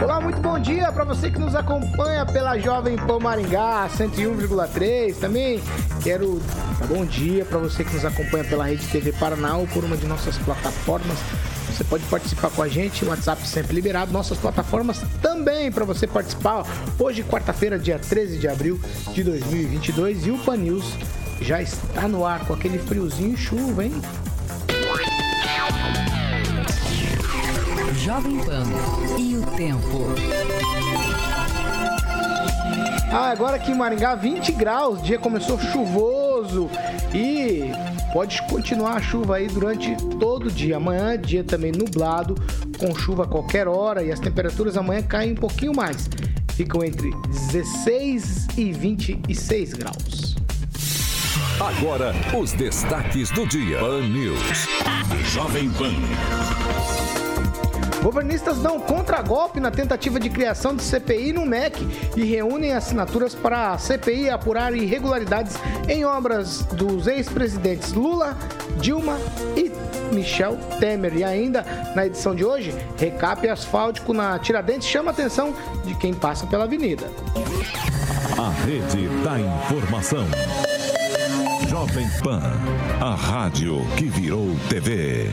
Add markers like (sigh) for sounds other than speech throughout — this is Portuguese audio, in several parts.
Olá, muito bom dia para você que nos acompanha pela Jovem Pan Maringá 101,3. Também quero bom dia para você que nos acompanha pela Rede TV Paraná ou por uma de nossas plataformas. Você pode participar com a gente, o WhatsApp sempre liberado, nossas plataformas também para você participar. Hoje, quarta-feira, dia 13 de abril de 2022 e o Pan News já está no ar com aquele friozinho e chuva, hein? Jovem Pan e o tempo. Ah, agora aqui em Maringá, 20 graus, dia começou chuvoso e pode continuar a chuva aí durante todo o dia. Amanhã, dia também nublado, com chuva a qualquer hora e as temperaturas amanhã caem um pouquinho mais. Ficam entre 16 e 26 graus. Agora, os destaques do dia. Pan News. Jovem Pan. Governistas dão contragolpe na tentativa de criação de CPI no MEC e reúnem assinaturas para a CPI apurar irregularidades em obras dos ex-presidentes Lula, Dilma e Michel Temer. E ainda, na edição de hoje, recape asfáltico na Tiradentes chama a atenção de quem passa pela avenida. A rede da informação. Jovem Pan, a rádio que virou TV.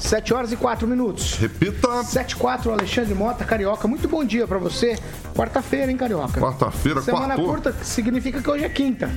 7 horas e 4 minutos. Repita. 7 e 4, Alexandre Mota, Carioca. Muito bom dia para você. Quarta-feira, hein, Carioca? Quarta-feira, Semana quartou. curta significa que hoje é quinta.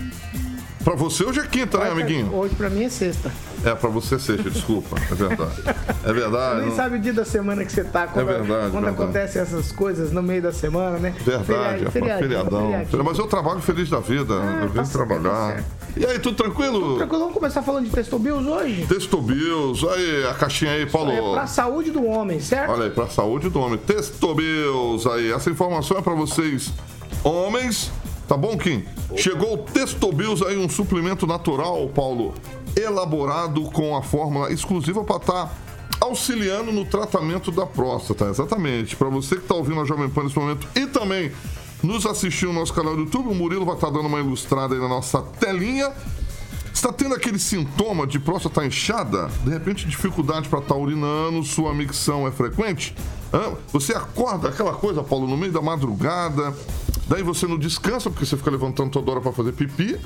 Pra você hoje é quinta, né, amiguinho? Hoje pra mim é sexta. É, pra você é sexta, desculpa. É verdade. É verdade. Nem não- sabe o dia da semana que você tá. Quando, É verdade, Quando verdade. acontecem essas coisas no meio da semana, né? Verdade, é Feriadinho, feriadão. feriadinho. Mas eu trabalho feliz da vida, eu tá venho certo, trabalhar. Tá E aí, tudo tranquilo? Tranquilo, vamos começar falando de Testo Bills hoje? Texto Bills, aí a caixinha aí, Paulo. É pra saúde do homem, certo? Olha aí, pra saúde do homem. Texto Bills aí. Essa informação é pra vocês, homens. Tá bom, Kim? Chegou o Texto Bills aí, um suplemento natural, Paulo, elaborado com a fórmula exclusiva pra estar auxiliando no tratamento da próstata. Exatamente. Pra você que tá ouvindo a Jovem Pan nesse momento e também nos assistiu no nosso canal do YouTube, o Murilo vai estar dando uma ilustrada aí na nossa telinha. Está tendo aquele sintoma de próstata inchada? De repente, dificuldade para estar urinando, sua micção é frequente? Você acorda aquela coisa, Paulo, no meio da madrugada, daí você não descansa porque você fica levantando toda hora para fazer pipi.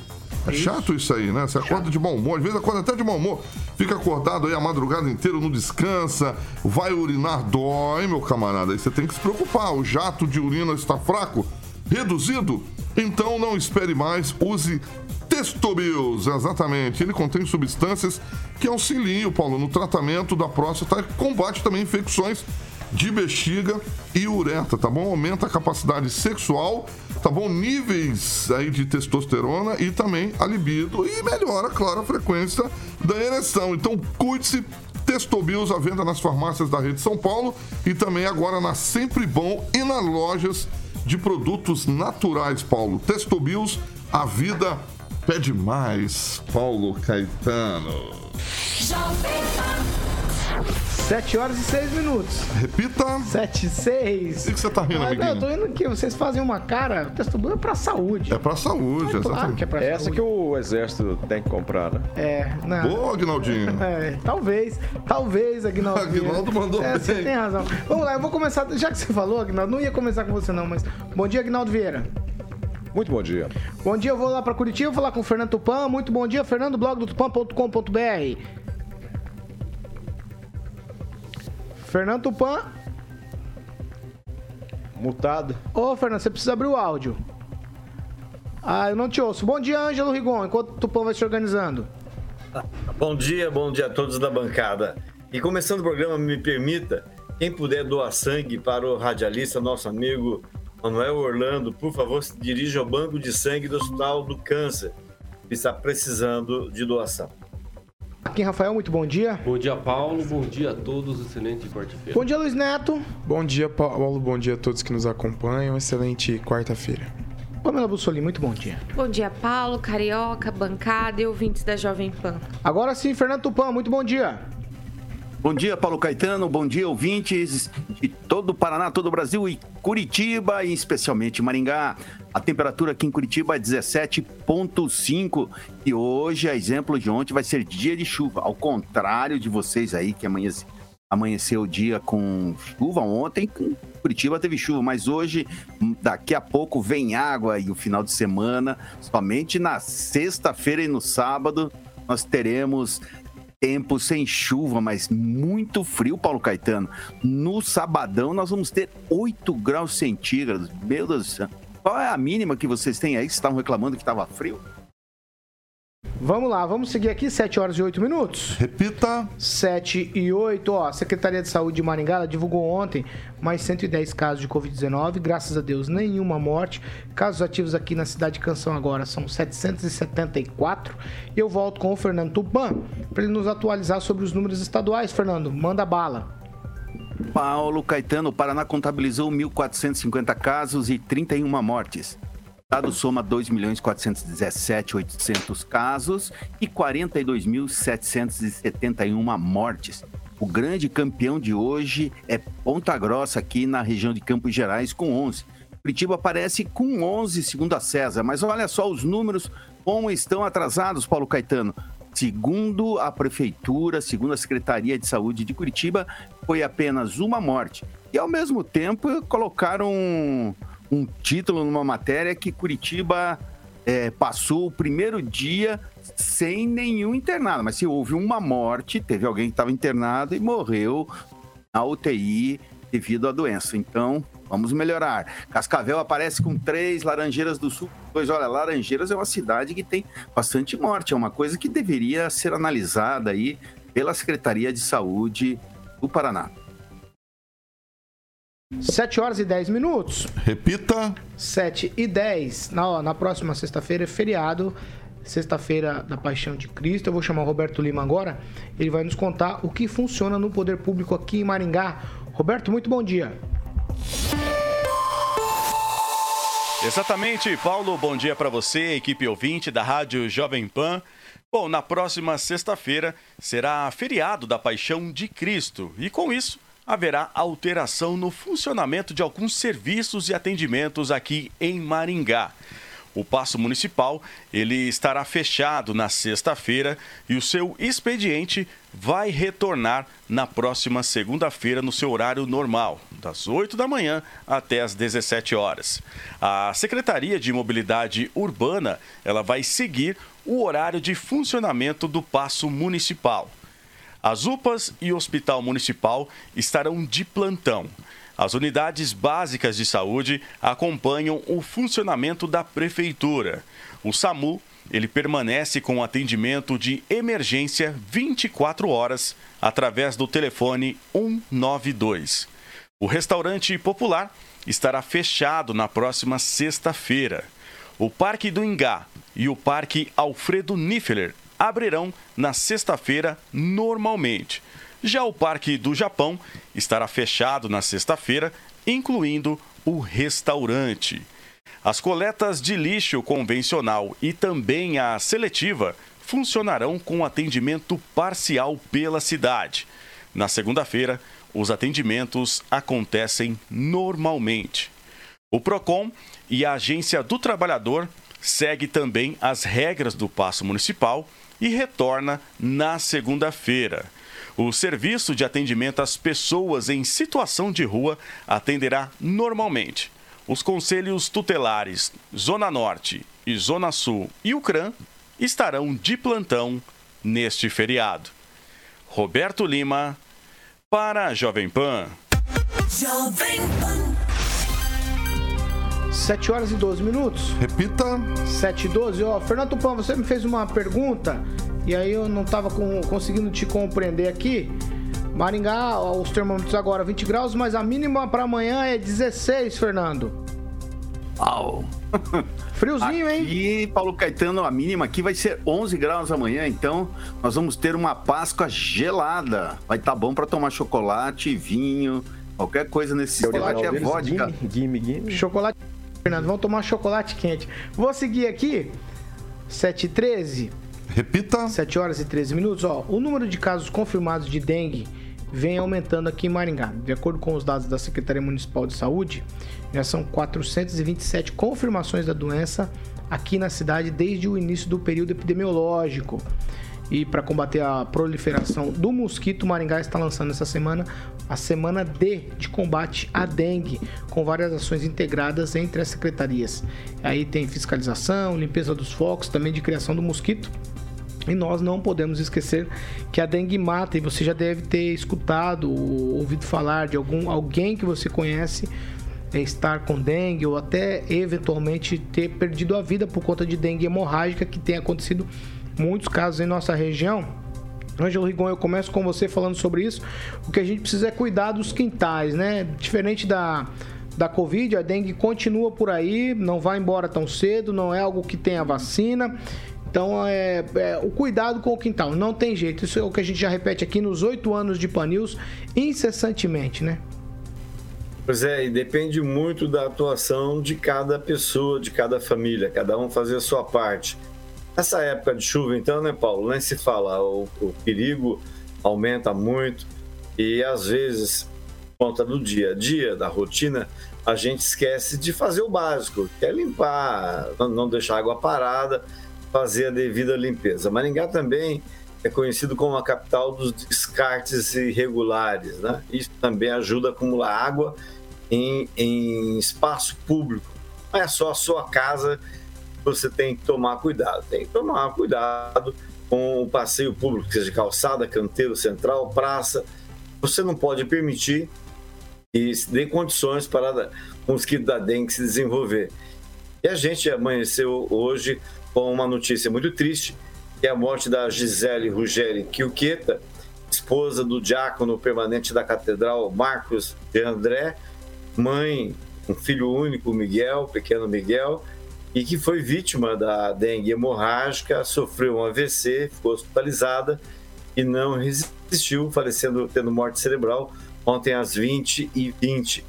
É chato isso aí, né? Você acorda de mau humor, às vezes acorda até de mau humor, fica acordado aí a madrugada inteira, não descansa, vai urinar, dói, meu camarada. Aí você tem que se preocupar, o jato de urina está fraco, reduzido, então não espere mais, use Testobius, exatamente. Ele contém substâncias que auxiliam, Paulo, no tratamento da próstata e combate também infecções de bexiga e uretra, tá bom? Aumenta a capacidade sexual, tá bom? Níveis aí de testosterona e também a libido e melhora, claro, a frequência da ereção. Então, cuide-se. Testobius à venda nas farmácias da rede São Paulo e também agora na Sempre Bom e nas lojas de produtos naturais, Paulo. Testobius, a vida pede mais. Paulo Caetano. 7 horas e 6 minutos. Repita. 7 e 6. O que você tá rindo, Ah, não, amiguinho? eu tô indo aqui, vocês fazem uma cara, o Testo Bills é pra saúde. É pra saúde, Claro exatamente. que é pra Essa saúde. que o exército tem que comprar, né? É, não. Boa, Aguinaldinho. (laughs) É, talvez, talvez, Aguinaldo. Aguinaldo mandou é, Você bem. tem razão. Vamos lá, eu vou começar, já que você falou, Aguinaldo, não ia começar com você não, mas... Bom dia, Aguinaldo Vieira. Muito bom dia. Bom dia, eu vou lá pra Curitiba, falar com o Fernando Tupan. Muito bom dia, Fernando, blog do tupan.com.br. Fernando Tupan. Mutado. Ô, Fernando, você precisa abrir o áudio. Ah, eu não te ouço. Bom dia, Ângelo Rigon, enquanto o Tupã vai se organizando. Bom dia, bom dia a todos da bancada. E começando o programa, me permita, quem puder doar sangue para o radialista, nosso amigo Manuel Orlando, por favor, se dirija ao Banco de Sangue do Hospital do Câncer, que está precisando de doação. Marquinhos Rafael, muito bom dia. Bom dia, Paulo. Bom dia a todos. Excelente quarta-feira. Bom dia, Luiz Neto. Bom dia, Paulo. Bom dia a todos que nos acompanham. Excelente quarta-feira. Pamela Bussolini, muito bom dia. Bom dia, Paulo, Carioca, bancada e ouvintes da Jovem Pan. Agora sim, Fernando Tupan, muito bom dia. Bom dia, Paulo Caetano. Bom dia, ouvintes de todo o Paraná, todo o Brasil e Curitiba, e especialmente Maringá. A temperatura aqui em Curitiba é 17,5 e hoje, a exemplo de ontem, vai ser dia de chuva. Ao contrário de vocês aí que amanhece, amanheceu o dia com chuva ontem, Curitiba teve chuva, mas hoje, daqui a pouco, vem água e o final de semana, somente na sexta-feira e no sábado, nós teremos tempo sem chuva, mas muito frio, Paulo Caetano. No sabadão nós vamos ter 8 graus centígrados. Meu Deus do céu. Qual é a mínima que vocês têm aí? Vocês estavam reclamando que estava frio? Vamos lá, vamos seguir aqui, 7 horas e 8 minutos. Repita. 7 e 8, ó, a Secretaria de Saúde de Maringá divulgou ontem mais 110 casos de Covid-19, graças a Deus nenhuma morte. Casos ativos aqui na cidade de Canção agora são 774. E eu volto com o Fernando Tupan para ele nos atualizar sobre os números estaduais. Fernando, manda bala. Paulo Caetano, o Paraná contabilizou 1.450 casos e 31 mortes. Estado soma 2.417.800 casos e 42.771 mortes. O grande campeão de hoje é Ponta Grossa, aqui na região de Campos Gerais, com 11. Curitiba aparece com 11, segundo a César. Mas olha só os números como estão atrasados, Paulo Caetano. Segundo a Prefeitura, segundo a Secretaria de Saúde de Curitiba, foi apenas uma morte. E, ao mesmo tempo, colocaram um, título numa matéria que Curitiba é, passou o primeiro dia sem nenhum internado. Mas se houve uma morte, teve alguém que estava internado e morreu na UTI devido à doença. Então, vamos melhorar. Cascavel aparece com três, Laranjeiras do Sul. Pois olha, Laranjeiras é uma cidade que tem bastante morte. É uma coisa que deveria ser analisada aí pela Secretaria de Saúde do Paraná. 7 horas e 10 minutos. Repita. 7 e 10. Na, na próxima sexta-feira é feriado. Sexta-feira da Paixão de Cristo. Eu vou chamar o Roberto Lima agora. Ele vai nos contar o que funciona no poder público aqui em Maringá. Roberto, muito bom dia. Exatamente, Paulo. Bom dia para você, equipe ouvinte da Rádio Jovem Pan. Bom, na próxima sexta-feira será feriado da Paixão de Cristo e com isso haverá alteração no funcionamento de alguns serviços e atendimentos aqui em Maringá. O passo municipal ele estará fechado na sexta-feira e o seu expediente vai retornar na próxima segunda-feira no seu horário normal, das 8 da manhã até as 17 horas. A Secretaria de Mobilidade Urbana ela vai seguir o horário de funcionamento do passo municipal. As UPAs e o Hospital Municipal estarão de plantão. As unidades básicas de saúde acompanham o funcionamento da prefeitura. O SAMU, ele permanece com atendimento de emergência 24 horas através do telefone 192. O restaurante popular estará fechado na próxima sexta-feira. O Parque do Ingá e o Parque Alfredo Niffeler abrirão na sexta-feira normalmente. Já o Parque do Japão estará fechado na sexta-feira, incluindo o restaurante. As coletas de lixo convencional e também a seletiva funcionarão com atendimento parcial pela cidade. Na segunda-feira, os atendimentos acontecem normalmente. O Procon e a Agência do Trabalhador segue também as regras do passo municipal e retorna na segunda-feira. O serviço de atendimento às pessoas em situação de rua atenderá normalmente. Os conselhos tutelares Zona Norte e Zona Sul e o estarão de plantão neste feriado. Roberto Lima, para a Jovem Pan. Jovem Pan. 7 horas e 12 minutos. Repita. 7 e 12. Ó, Fernando Tupan, você me fez uma pergunta e aí eu não estava com, conseguindo te compreender aqui. Maringá, ó, os termômetros agora 20 graus, mas a mínima para amanhã é 16, Fernando. Uau! (laughs) Friozinho, hein? E Paulo Caetano, a mínima aqui vai ser 11 graus amanhã, então nós vamos ter uma Páscoa gelada. Vai estar tá bom para tomar chocolate, vinho, qualquer coisa nesse chocolate é vodka. Gimme, gimme. Chocolate, Fernando, vamos tomar chocolate quente. Vou seguir aqui. 7 e 13. Repita. 7 horas e 13 minutos. Ó, o número de casos confirmados de dengue vem aumentando aqui em Maringá. De acordo com os dados da Secretaria Municipal de Saúde, já são 427 confirmações da doença aqui na cidade desde o início do período epidemiológico. E para combater a proliferação do mosquito, Maringá está lançando essa semana a semana D de combate à dengue, com várias ações integradas entre as secretarias. Aí tem fiscalização, limpeza dos focos, também de criação do mosquito e nós não podemos esquecer que a dengue mata e você já deve ter escutado ou ouvido falar de algum alguém que você conhece é, estar com dengue ou até eventualmente ter perdido a vida por conta de dengue hemorrágica que tem acontecido muitos casos em nossa região. Ângelo Rigon, eu começo com você falando sobre isso. O que a gente precisa é cuidar dos quintais, né? Diferente da, da Covid, a dengue continua por aí, não vai embora tão cedo, não é algo que tenha vacina. Então, é, é, o cuidado com o quintal, não tem jeito. Isso é o que a gente já repete aqui nos oito anos de Panils, incessantemente, né? Pois é, e depende muito da atuação de cada pessoa, de cada família, cada um fazer a sua parte. Nessa época de chuva, então, né, Paulo? Nem se fala, o, o perigo aumenta muito e às vezes, por conta do dia a dia, da rotina, a gente esquece de fazer o básico, que é limpar, não deixar água parada fazer a devida limpeza. Maringá também é conhecido como a capital dos descartes irregulares, né? Isso também ajuda a acumular água em, em espaço público. Não é só a sua casa você tem que tomar cuidado. Tem que tomar cuidado com o passeio público, seja calçada, canteiro central, praça. Você não pode permitir se dê condições para o mosquito da dengue se desenvolver. E a gente amanheceu hoje com uma notícia muito triste, que é a morte da Gisele Ruggeri Chiuqueta, esposa do diácono permanente da Catedral Marcos de André, mãe, um filho único, Miguel, pequeno Miguel, e que foi vítima da dengue hemorrágica, sofreu um AVC, ficou hospitalizada e não resistiu, falecendo, tendo morte cerebral ontem às 20 e 20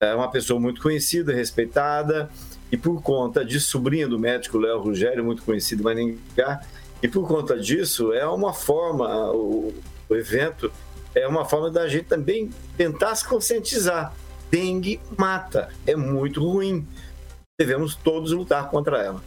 É uma pessoa muito conhecida, respeitada, e por conta de sobrinha do médico Léo Rogério, muito conhecido em Maringá, e por conta disso é uma forma, o, o evento é uma forma da gente também tentar se conscientizar. Dengue mata, é muito ruim. Devemos todos lutar contra ela.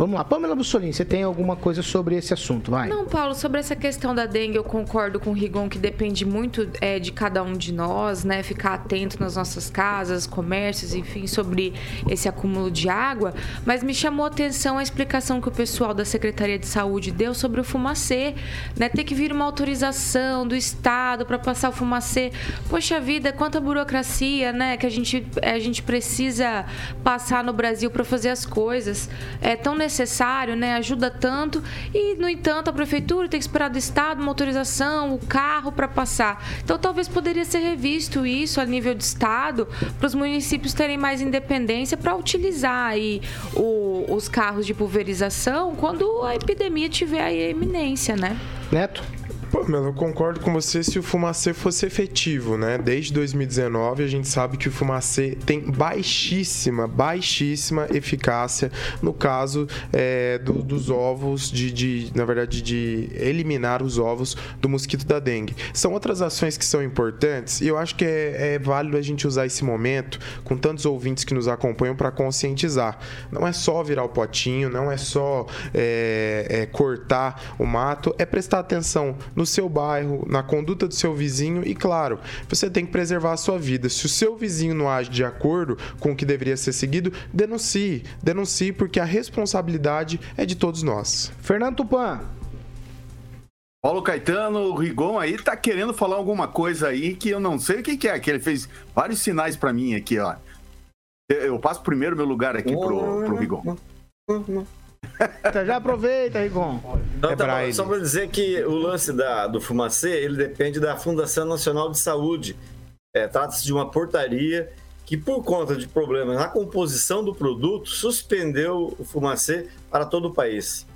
Vamos lá, Pamela Bussolini, você tem alguma coisa sobre esse assunto? Vai. Não, Paulo, sobre essa questão da dengue, eu concordo com o Rigon que depende muito é, de cada um de nós, né? Ficar atento nas nossas casas, comércios, enfim, sobre esse acúmulo de água. Mas me chamou a atenção a explicação que o pessoal da Secretaria de Saúde deu sobre o fumacê, né? Ter que vir uma autorização do Estado para passar o fumacê. Poxa vida, quanta burocracia, né? Que a gente, a gente precisa passar no Brasil para fazer as coisas. É tão necessário necessário, né? Ajuda tanto e, no entanto, a prefeitura tem que esperar do Estado uma autorização, o carro para passar. Então, talvez poderia ser revisto isso a nível de Estado para os municípios terem mais independência para utilizar aí o, os carros de pulverização quando a epidemia tiver aí a eminência, né? Neto? Pô, Melo, eu concordo com você se o fumacê fosse efetivo, né? Desde 2019 a gente sabe que o fumacê tem baixíssima, baixíssima eficácia no caso é, do, dos ovos, de, de, na verdade, de eliminar os ovos do mosquito da dengue. São outras ações que são importantes e eu acho que é, é válido a gente usar esse momento com tantos ouvintes que nos acompanham para conscientizar. Não é só virar o potinho, não é só é, é, cortar o mato, é prestar atenção no seu bairro, na conduta do seu vizinho e, claro, você tem que preservar a sua vida. Se o seu vizinho não age de acordo com o que deveria ser seguido, denuncie. Denuncie porque a responsabilidade é de todos nós. Fernando Tupan. Paulo Caetano, o Rigon aí tá querendo falar alguma coisa aí que eu não sei o que, que é, que ele fez vários sinais para mim aqui, ó. Eu passo primeiro meu lugar aqui pro, pro Rigon. Então já aproveita, Rigon. Não, tá só para dizer que o lance da, do fumacê, ele depende da Fundação Nacional de Saúde. É, Trata-se de uma portaria que por conta de problemas na composição do produto, suspendeu o fumacê para todo o país.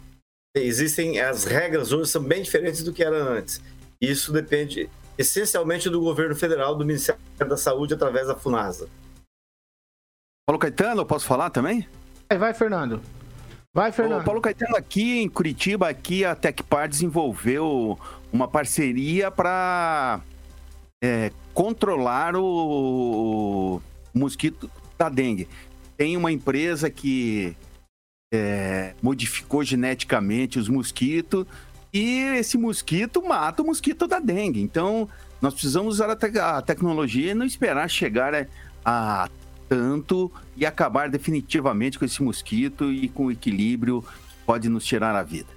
Existem as regras hoje são bem diferentes do que era antes. Isso depende essencialmente do governo federal, do Ministério da Saúde através da Funasa. Paulo Caetano, eu posso falar também? Vai, vai, Fernando. Vai, Fernando. Ô, Paulo Caetano, aqui em Curitiba, aqui a Tecpar desenvolveu uma parceria para é, controlar o mosquito da dengue. Tem uma empresa que é, modificou geneticamente os mosquitos e esse mosquito mata o mosquito da dengue. Então, nós precisamos usar a, te a tecnologia e não esperar chegar a, a tanto e acabar definitivamente com esse mosquito e com o equilíbrio que pode nos tirar a vida.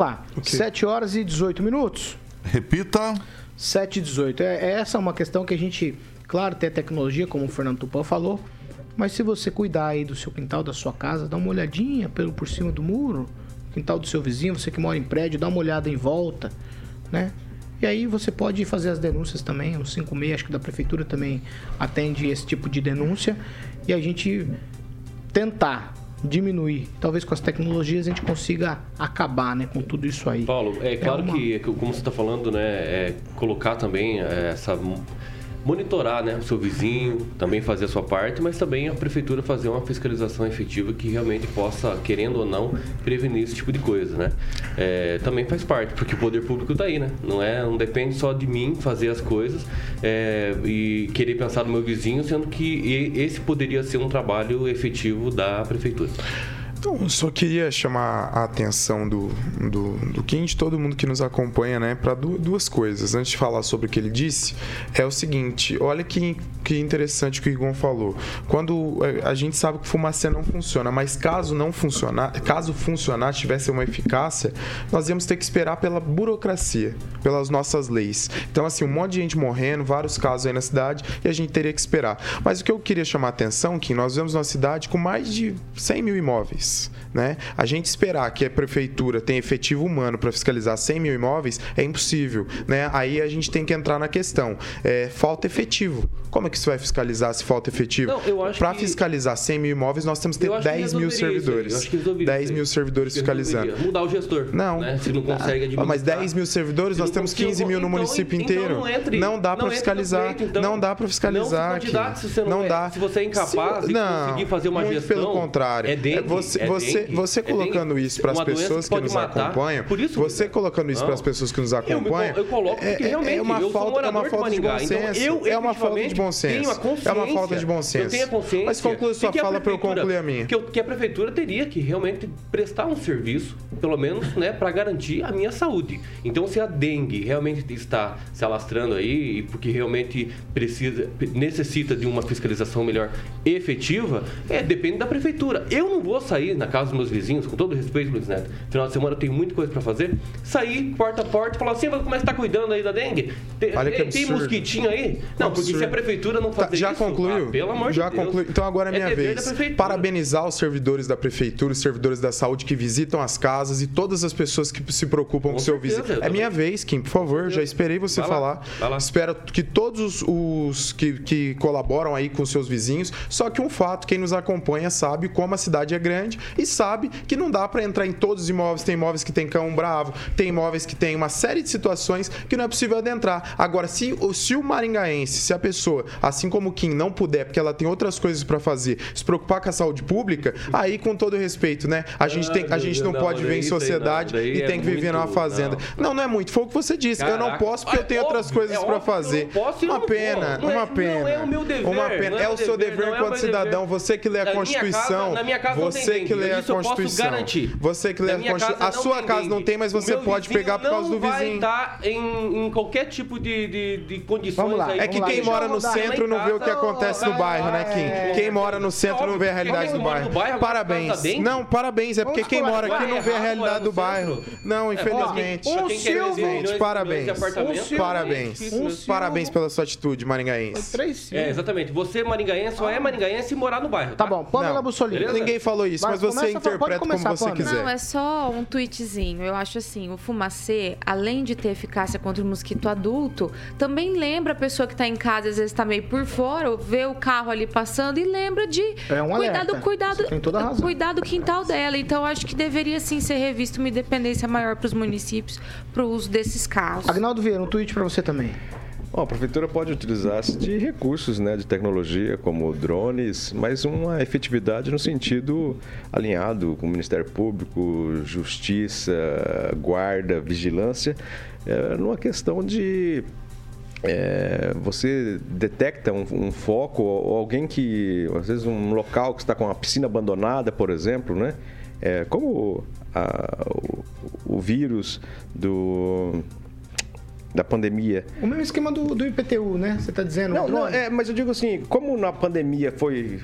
Lá, okay. 7 horas e 18 minutos. Repita. 7 e 18. É, essa é uma questão que a gente, claro, tem a tecnologia, como o Fernando Tupã falou, mas se você cuidar aí do seu quintal, da sua casa, dá uma olhadinha pelo por cima do muro, quintal do seu vizinho, você que mora em prédio, dá uma olhada em volta, né? E aí você pode fazer as denúncias também, o 56 acho que da prefeitura também atende esse tipo de denúncia e a gente tentar diminuir. Talvez com as tecnologias a gente consiga acabar né, com tudo isso aí. Paulo, é claro é uma... que, como você está falando, né, é colocar também é, essa monitorar né, o seu vizinho, também fazer a sua parte, mas também a prefeitura fazer uma fiscalização efetiva que realmente possa, querendo ou não, prevenir esse tipo de coisa, né? É, também faz parte, porque o poder público está aí, né? Não, é, não depende só de mim fazer as coisas é, e querer pensar no meu vizinho, sendo que esse poderia ser um trabalho efetivo da prefeitura. Então, só queria chamar a atenção do, do, do Kim, de todo mundo que nos acompanha, né, para duas coisas. Antes de falar sobre o que ele disse, é o seguinte: olha que, que interessante o que o Igor falou. Quando é, a gente sabe que fumacê não funciona, mas caso não funcionar, caso funcionar, tivesse uma eficácia, nós íamos ter que esperar pela burocracia, pelas nossas leis. Então, assim, um monte de gente morrendo, vários casos aí na cidade, e a gente teria que esperar. Mas o que eu queria chamar a atenção, Kim, nós vemos uma cidade com mais de 100 mil imóveis Yes. Né? A gente esperar que a prefeitura tenha efetivo humano para fiscalizar 100 mil imóveis é impossível. Né? Aí a gente tem que entrar na questão. É, falta efetivo. Como é que você vai fiscalizar se falta efetivo? Para que... fiscalizar 100 mil imóveis, nós temos que ter 10 mil servidores. 10 mil servidores fiscalizando. Mudar o gestor. Não. Né? Se não consegue administrar. Mas 10 mil servidores, nós temos 15 mil no então, município então, inteiro. Não, entre, não dá para fiscalizar. Então, não dá para fiscalizar. Não, se, você não, não é, dá. Se você é incapaz se, de não, conseguir fazer uma gestão. Pelo contrário. É dengue, é você, é você, você, você colocando isso para as pessoas que, que nos matar. acompanham, isso, você colocando isso para as pessoas que nos acompanham, eu, eu coloco porque é, realmente é uma falta, é uma falta de, bom senso. Então, eu, é uma falta de bom senso. É uma falta de bom senso. Eu tenho a consciência. Mas conclui sua fala para eu concluir a minha. Que, que a prefeitura teria que realmente prestar um serviço, pelo menos, né, para garantir a minha saúde. Então, se a dengue realmente está se alastrando aí, porque realmente precisa, necessita de uma fiscalização melhor efetiva, é, depende da prefeitura. Eu não vou sair na casa dos meus vizinhos, com todo respeito, Luiz Neto, final de semana eu tenho muita coisa para fazer, sair porta a porta e falar assim, como é que tá cuidando aí da dengue? Tem, Olha que tem mosquitinho aí? Não, porque se a prefeitura não fazer tá, já isso... Concluiu? Ah, pelo amor já de Deus. concluiu. Então agora é minha é vez. Parabenizar os servidores da prefeitura, os servidores da saúde que visitam as casas e todas as pessoas que se preocupam com o seu vizinho. É minha vez, Kim, por favor, já esperei você vai falar. Lá, Espero que todos os que, que colaboram aí com seus vizinhos, só que um fato, quem nos acompanha sabe como a cidade é grande e sabe que não dá para entrar em todos os imóveis. Tem imóveis que tem cão bravo, tem imóveis que tem uma série de situações que não é possível adentrar. Agora, se, se o maringaense, se a pessoa, assim como o Kim, não puder, porque ela tem outras coisas para fazer, se preocupar com a saúde pública, aí, com todo respeito, né? A gente, tem, a gente não, não pode viver em sociedade não, e é tem que viver numa fazenda. Não. não, não é muito. Foi o que você disse. Caraca. Eu não posso porque eu tenho outras coisas é para fazer. uma pena, uma pena. Não é o meu dever. Uma pena. É, o seu dever enquanto cidadão. Você que lê a Constituição. Você que lê a Constituição. Você que lê a Constituição. A sua casa não tem, mas você pode pegar por causa do vizinho. Não vai estar em qualquer tipo de condições Vamos lá. É que quem mora no centro não vê o que acontece no bairro, né, Kim? Quem mora no centro não vê a realidade do bairro. Parabéns. Não, parabéns. É porque quem mora aqui não vê a realidade do bairro. Não, infelizmente. Infelizmente. Parabéns. Parabéns. Parabéns pela sua atitude, maringaense. É, exatamente. Você, maringaense, só é maringaense e morar no bairro. Tá bom. Pamela Bussolini. Ninguém falou isso. mas você começa, pode interpreta como começar, você quiser. Não, é só um tweetzinho. Eu acho assim, o fumacê, além de ter eficácia contra o mosquito adulto, também lembra a pessoa que tá em casa, às vezes tá meio por fora, vê o carro ali passando e lembra de É um cuidar do cuidado, Você tem toda a razão. cuidar do quintal dela. Então, eu acho que deveria sim ser revisto uma independência maior para os municípios para o uso desses carros. Agnaldo Vieira, um tweet pra você também. Bom, a prefeitura pode utilizar-se de recursos né, de tecnologia, como drones, mas uma efetividade no sentido alinhado com o Ministério Público, Justiça, Guarda, Vigilância, é, numa questão de é, você detecta um, um foco ou alguém que, às vezes, um local que está com uma piscina abandonada, por exemplo, né? É, como a- o, o vírus do, da pandemia O mesmo esquema do, do IPTU, né? Você tá dizendo. não, não, é, mas eu digo assim, como na pandemia foi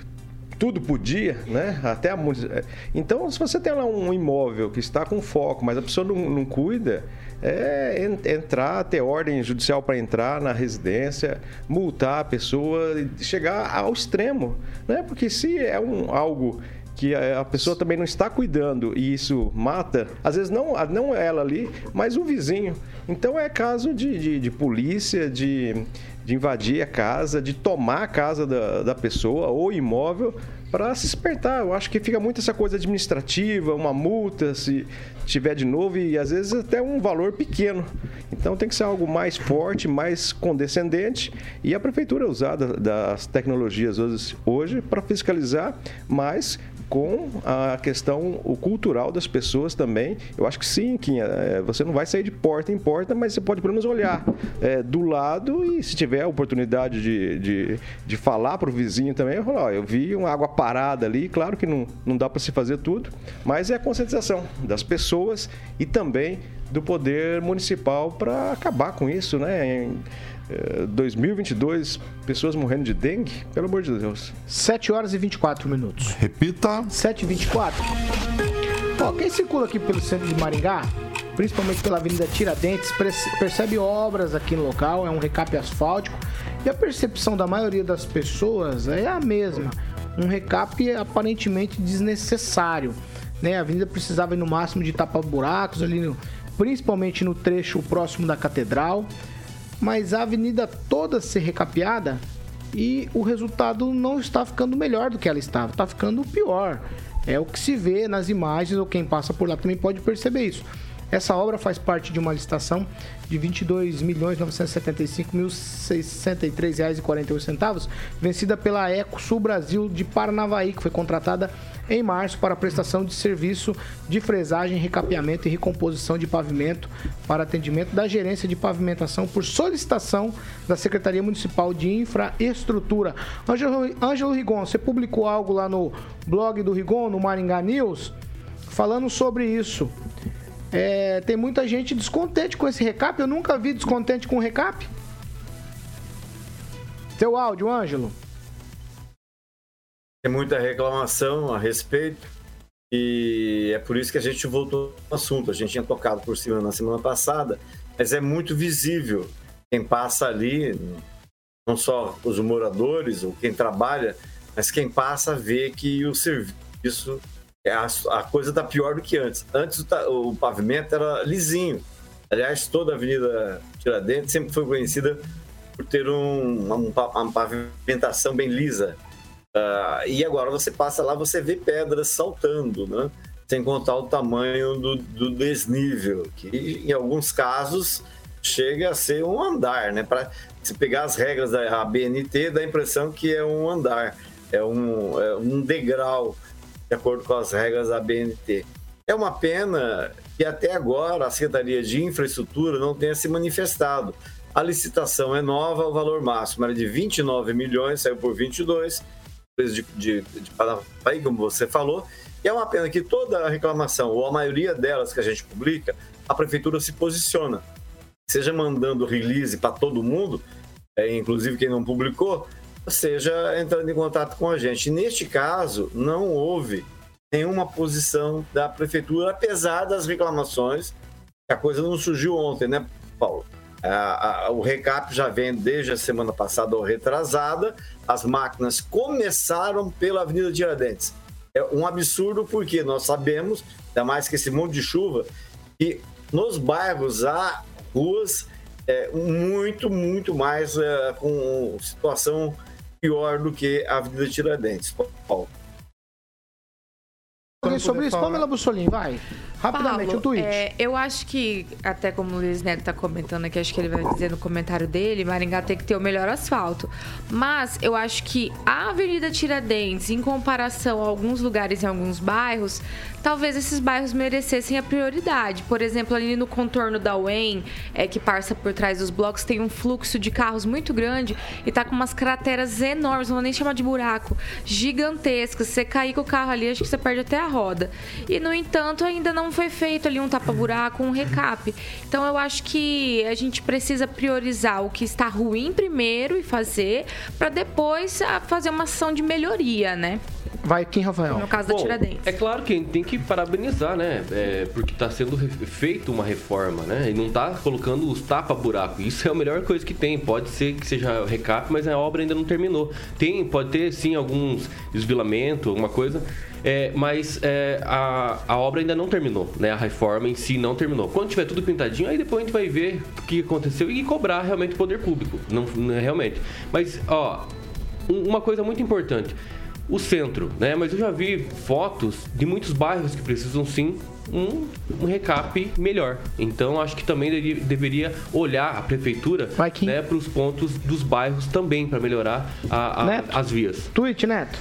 tudo podia, né? Até a é, Então, se você tem lá um imóvel que está com foco, mas a pessoa não, não cuida, é en- entrar, ter ordem judicial para entrar na residência, multar a pessoa, chegar ao extremo, né? Porque se é um algo que a pessoa também não está cuidando e isso mata, às vezes não, não ela ali, mas o vizinho. Então é caso de, de, de polícia, de, de invadir a casa, de tomar a casa da, da pessoa ou imóvel para se espertar. Eu acho que fica muito essa coisa administrativa, uma multa se tiver de novo e às vezes até um valor pequeno. Então tem que ser algo mais forte, mais condescendente e a prefeitura usar da- das tecnologias hoje para fiscalizar, mas com a questão o cultural das pessoas também. Eu acho que sim, Quinha, é, você não vai sair de porta em porta, mas você pode pelo menos olhar é, do lado e se tiver a oportunidade de, de, de falar para o vizinho também, falar, ó, eu vi uma água parada ali, claro que não, não dá para se fazer tudo, mas é a conscientização das pessoas e também do poder municipal para acabar com isso, né? Em, 2022, pessoas morrendo de dengue, pelo amor de Deus. 7 horas e 24 minutos. Repita. 7 e 24. Ó, quem circula aqui pelo centro de Maringá, principalmente pela Avenida Tiradentes, perce- percebe obras aqui no local, é um recape asfáltico. E a percepção da maioria das pessoas é a mesma. Um recape aparentemente desnecessário. Né? A avenida precisava no máximo de tapar buracos ali, no- principalmente no trecho próximo da catedral. Mas a avenida toda ser recapeada e o resultado não está ficando melhor do que ela estava, está ficando pior. É o que se vê nas imagens, ou quem passa por lá também pode perceber isso. Essa obra faz parte de uma licitação de R$ 22.975.063,48, vencida pela Eco Sul Brasil de Paranavaí, que foi contratada em março para prestação de serviço de fresagem, recapeamento e recomposição de pavimento para atendimento da Gerência de Pavimentação por solicitação da Secretaria Municipal de Infraestrutura. Ângelo, Ângelo Rigon, você publicou algo lá no blog do Rigon, no Maringá News, falando sobre isso. É, tem muita gente descontente com esse recap. Eu nunca vi descontente com recap. Seu áudio, Ângelo. Tem muita reclamação a respeito e é por isso que a gente voltou ao assunto. A gente tinha tocado por cima na semana passada, mas é muito visível quem passa ali, não só os moradores ou quem trabalha, mas quem passa vê que o serviço, a, a coisa está pior do que antes. Antes o, o pavimento era lisinho. Aliás, toda a Avenida Tiradentes sempre foi conhecida por ter um- um pa- uma pavimentação bem lisa. Ah, e agora você passa lá, você vê pedras saltando, né? Sem contar o tamanho do, do desnível, que em alguns casos chega a ser um andar, né? Para se pegar as regras da BNT, dá a impressão que é um andar, é um, é um degrau, de acordo com as regras da BNT. É uma pena que até agora a Secretaria de Infraestrutura não tenha se manifestado. A licitação é nova, o valor máximo era de 29 milhões, saiu por 22 empresas de, de, de como você falou, e é uma pena que toda a reclamação, ou a maioria delas que a gente publica, a prefeitura se posiciona, seja mandando release para todo mundo, é, inclusive quem não publicou, seja entrando em contato com a gente. Neste caso, não houve nenhuma posição da prefeitura, apesar das reclamações, a coisa não surgiu ontem, né, Paulo? O recap já vem desde a semana passada ou retrasada. As máquinas começaram pela Avenida Tiradentes. é um absurdo porque nós sabemos, ainda mais que esse monte de chuva, que nos bairros há ruas é, muito, muito mais é, com situação pior do que a Avenida Tiradentes. Paulo. Sobre isso, Pamela Bussolini, vai. Rapidamente, Paulo, o tweet. é, eu acho que, até como o Luiz Neto tá comentando aqui, acho que ele vai dizer no comentário dele, Maringá tem que ter o melhor asfalto. Mas eu acho que a Avenida Tiradentes, em comparação a alguns lugares em alguns bairros, talvez esses bairros merecessem a prioridade. Por exemplo, ali no contorno da UEM, é, que passa por trás dos blocos, tem um fluxo de carros muito grande e tá com umas crateras enormes, não vou nem chamar de buraco, gigantescas. Você cair com o carro ali, acho que você perde até a roda. E, no entanto, ainda não foi feito ali um tapa-buraco, um recap. Então, eu acho que a gente precisa priorizar o que está ruim primeiro e fazer, para depois ah, fazer uma ação de melhoria, né? Vai, Kim Rafael. No caso da Bom, Tiradentes. É claro que a gente tem que parabenizar, né? É, porque está sendo feita uma reforma, né? E não está colocando os tapa-buraco. Isso é a melhor coisa que tem. Pode ser que seja recap, mas a obra ainda não terminou. Tem, pode ter sim alguns desvilamentos, alguma coisa. É, mas é, a, a obra ainda não terminou, né? A reforma em si não terminou. Quando tiver tudo pintadinho, aí depois a gente vai ver o que aconteceu e cobrar realmente o poder público. Não, não- realmente. Mas, ó, um- uma coisa muito importante. O centro, né? Mas eu já vi fotos de muitos bairros que precisam sim um, um recap melhor. Então acho que também deve- deveria olhar a prefeitura né, para os pontos dos bairros também para melhorar a- a- Neto. as vias. Tweet, Neto.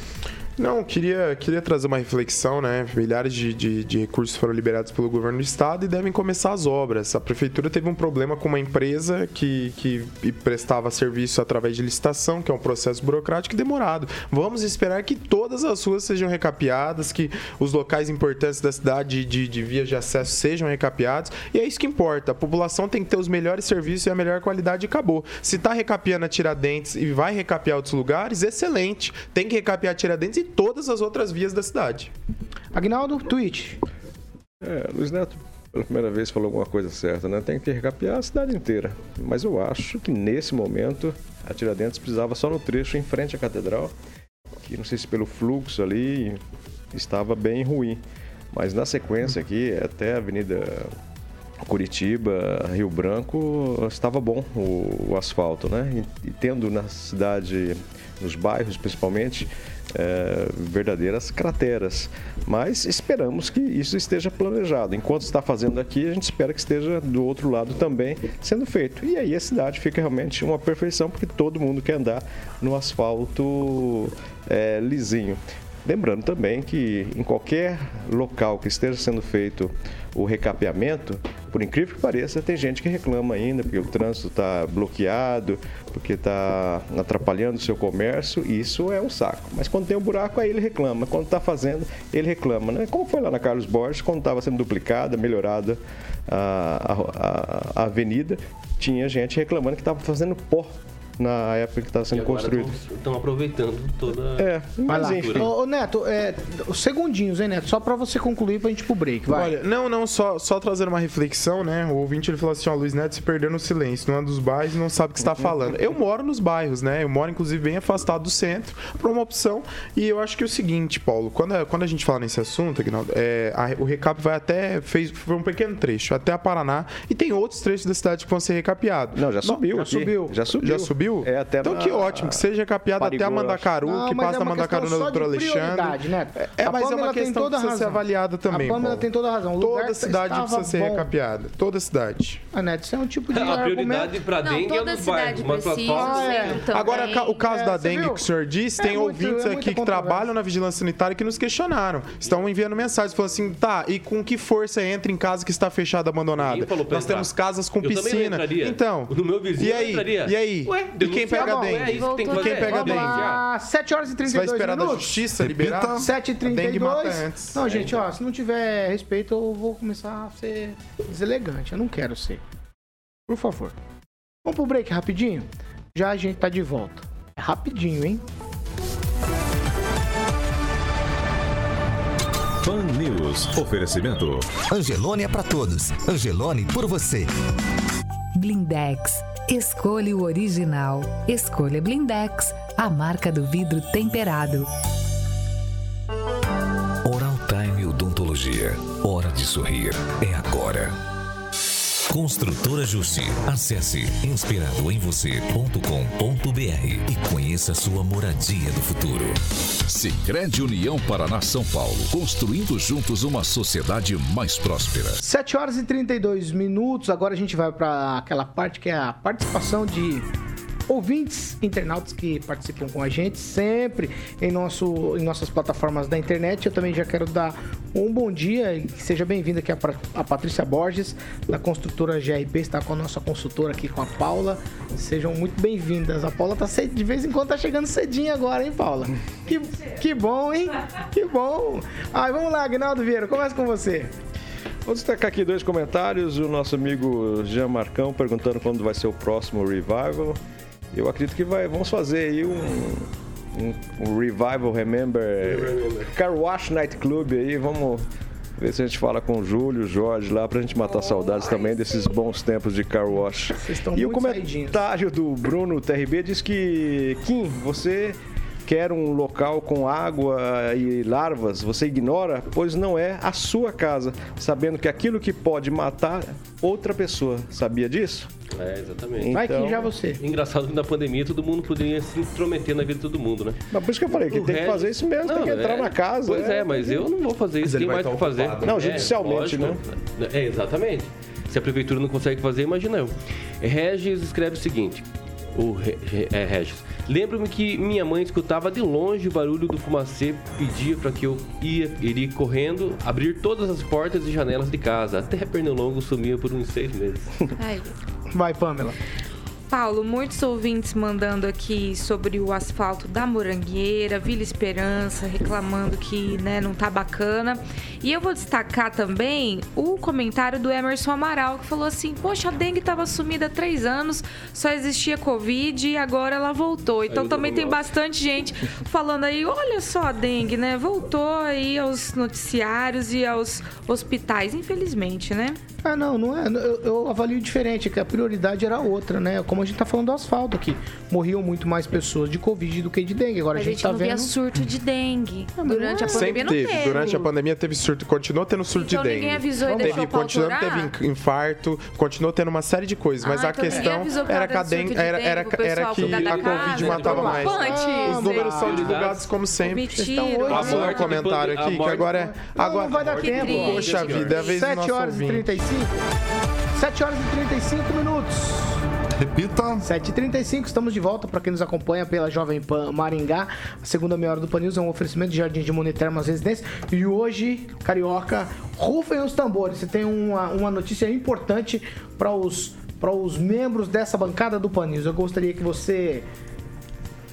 Não, queria, queria trazer uma reflexão, né? Milhares de, de, de recursos foram liberados pelo governo do estado e devem começar as obras. A prefeitura teve um problema com uma empresa que, que prestava serviço através de licitação, que é um processo burocrático e demorado. Vamos esperar que todas as ruas sejam recapeadas, que os locais importantes da cidade de, de vias de acesso sejam recapeados. E é isso que importa. A população tem que ter os melhores serviços e a melhor qualidade e acabou. Se está recapeando a Tiradentes e vai recapear outros lugares, excelente. Tem que recapear a Tiradentes e todas as outras vias da cidade. Agnaldo, tweet. É, Luiz Neto, pela primeira vez, falou alguma coisa certa, né? Tem que recapear a cidade inteira. Mas eu acho que nesse momento a Tiradentes precisava só no trecho em frente à catedral, que não sei se pelo fluxo ali estava bem ruim. Mas na sequência aqui, até a Avenida Curitiba, Rio Branco, estava bom o, o asfalto, né? E, e tendo na cidade, nos bairros principalmente, é, verdadeiras crateras. Mas esperamos que isso esteja planejado. Enquanto está fazendo aqui, a gente espera que esteja do outro lado também sendo feito. E aí a cidade fica realmente uma perfeição, porque todo mundo quer andar no asfalto é, lisinho. Lembrando também que em qualquer local que esteja sendo feito o recapeamento, por incrível que pareça, tem gente que reclama ainda porque o trânsito está bloqueado, porque está atrapalhando o seu comércio, e isso é um saco. Mas quando tem um buraco, aí ele reclama. Quando está fazendo, ele reclama. Né? Como foi lá na Carlos Borges, quando estava sendo duplicada, melhorada a, a- a- avenida, tinha gente reclamando que estava fazendo pó na época que estava sendo construído. Estão aproveitando toda É, Vai lá. infraestrutura. Ô, ô, Neto, é, os segundinhos, hein, Neto? Só pra você concluir pra gente ir pro break. Vai. Olha, não, não, só, só trazer uma reflexão, né? O ouvinte ele falou assim: ó, Luiz Neto se perdeu no silêncio, não é dos bairros e não sabe o que está falando. Eu moro nos bairros, né? Eu moro, inclusive, bem afastado do centro, para uma opção. E eu acho que é o seguinte, Paulo, quando a, quando a gente fala nesse assunto, Aguinaldo, é, a- o recap vai até. fez foi um pequeno trecho, até a Paraná, e tem outros trechos da cidade que vão ser recapeados. Não, já subiu já aqui. subiu. Já subiu. Já subiu? É, até então na- que ótimo, que seja recapeado até a Mandacaru, Não, que passa é uma Mandacaru no doutor Alexandre. Neto. É, A mas é uma tem questão toda que precisa ser razão. avaliada também. A Paulo. tem toda a razão. O lugar Toda cidade precisa ser bom. recapeada. Toda cidade. Ah, Neto, isso é um tipo de (laughs) A prioridade argumento. para Não, dengue é toda nos bairros, cidade mas para precisa, Ah, é. Agora, o caso É, da dengue viu? que o senhor disse, É tem muito- ouvintes é aqui que trabalham na vigilância sanitária que nos questionaram. Estão enviando mensagens falando assim, tá, e com que força entra em casa que está fechada, abandonada? Nós temos casas com não piscina. Então, No meu vizinho e aí? E aí? Ué, e quem pega dengue? é isso que tem que fazer. Quem pega Vamos dengue? lá, 7 horas e Você 32 vai esperar da minutos. justiça Repita. liberar? 7h32. Dengue mata antes. Não, gente, ó, se não tiver respeito, eu vou começar a ser deselegante. Eu não quero ser. Por favor. Vamos pro break rapidinho? Já a gente tá de volta. É rapidinho, hein? Fan News. Oferecimento. Angelone é pra todos. Angelone por você. Blindex. Escolha o original. Escolha Blindex, a marca do vidro temperado. Oral Time Odontologia. Hora de sorrir. É agora. Construtora Justi. Acesse inspiradoemvocê.com.br e conheça sua moradia do futuro. Sicredi União Paraná São Paulo, construindo juntos uma sociedade mais próspera. 7 horas e 32 minutos. Agora a gente vai para aquela parte que é a participação de ouvintes, internautas que participam com a gente sempre em, nosso, em nossas plataformas da internet. Eu também já quero dar um bom dia e seja bem-vinda aqui a, a Patrícia Borges, da construtora GRP, está com a nossa consultora aqui com a Paula. Sejam muito bem-vindas. A Paula tá cedo, de vez em quando tá chegando cedinho agora, hein, Paula? Que, que bom, hein? Que bom. Ai, vamos lá, Agnaldo Vieira, começa com você. Vou destacar aqui dois comentários. O nosso amigo Jean Marcão perguntando quando vai ser o próximo revival. Eu acredito que vai, vamos fazer aí um, um, um revival, remember, Car Wash Night Club aí. Vamos ver se a gente fala com o Júlio, Jorge lá pra gente matar saudades também desses bons tempos de Car Wash. estão E o comentário do Bruno TRB diz que Kim, você quer um local com água e larvas, você ignora, pois não é a sua casa, sabendo que aquilo que pode matar outra pessoa. Sabia disso? É, exatamente. Vai que Então- já você. Engraçado que na pandemia todo mundo poderia se intrometer na vida de todo mundo, né? Mas por isso que eu falei que O tem que fazer isso mesmo, tem que Não, entrar é- na casa. Pois é, mas eu não vou fazer isso, tem vai mais o que fazer. ocupado, Não, É, judicialmente, lógico. É, exatamente. Se a prefeitura não consegue fazer, imagina eu. Regis escreve o seguinte: o Re- é, Regis. Lembro-me que minha mãe escutava de longe o barulho do fumacê, pedia para que eu ia, iria correndo, abrir todas as portas e janelas de casa. Até Pernilongo sumia por uns seis meses. Ai, Vai, Pamela. Paulo, muitos ouvintes mandando aqui sobre o asfalto da Morangueira, Vila Esperança, reclamando que né, não tá bacana. E eu vou destacar também o comentário do Emerson Amaral, que falou assim: Poxa, a dengue tava sumida há três anos, só existia Covid e agora ela voltou. Então também tem bastante gente (laughs) falando aí: olha só a dengue, né? Voltou aí aos noticiários e aos hospitais, infelizmente, né? Ah, não, não é. Eu, eu avalio diferente, que a prioridade era outra, né? Como a gente tá falando do asfalto aqui. Morriam muito mais pessoas de Covid do que de dengue. Agora a a gente, gente, tá não vendo. via surto de dengue mas durante não a pandemia. Sempre não teve. teve. Durante a pandemia teve surto, continuou tendo surto Então de dengue. ninguém avisou e teve, continuou, teve infarto, continuou tendo uma série de coisas, mas Ah, a então questão era que a dengue de era, era, era que a Covid matava mais. Os números são divulgados como sempre. Então, Passou um comentário aqui que agora é. Não, Agora, não vai dar tempo. Poxa vida, é a vez do 7 nosso horas e ouvinte. 35. 7 horas e 35 minutos. Repita. 7h35, estamos de volta para quem nos acompanha pela Jovem Pan Maringá. A segunda meia hora do Pan News é um oferecimento de Jardim de Monetermas Residência. E hoje, Carioca, rufem os tambores. Você tem uma, uma notícia importante para os, para os membros dessa bancada do Pan News. Eu gostaria que você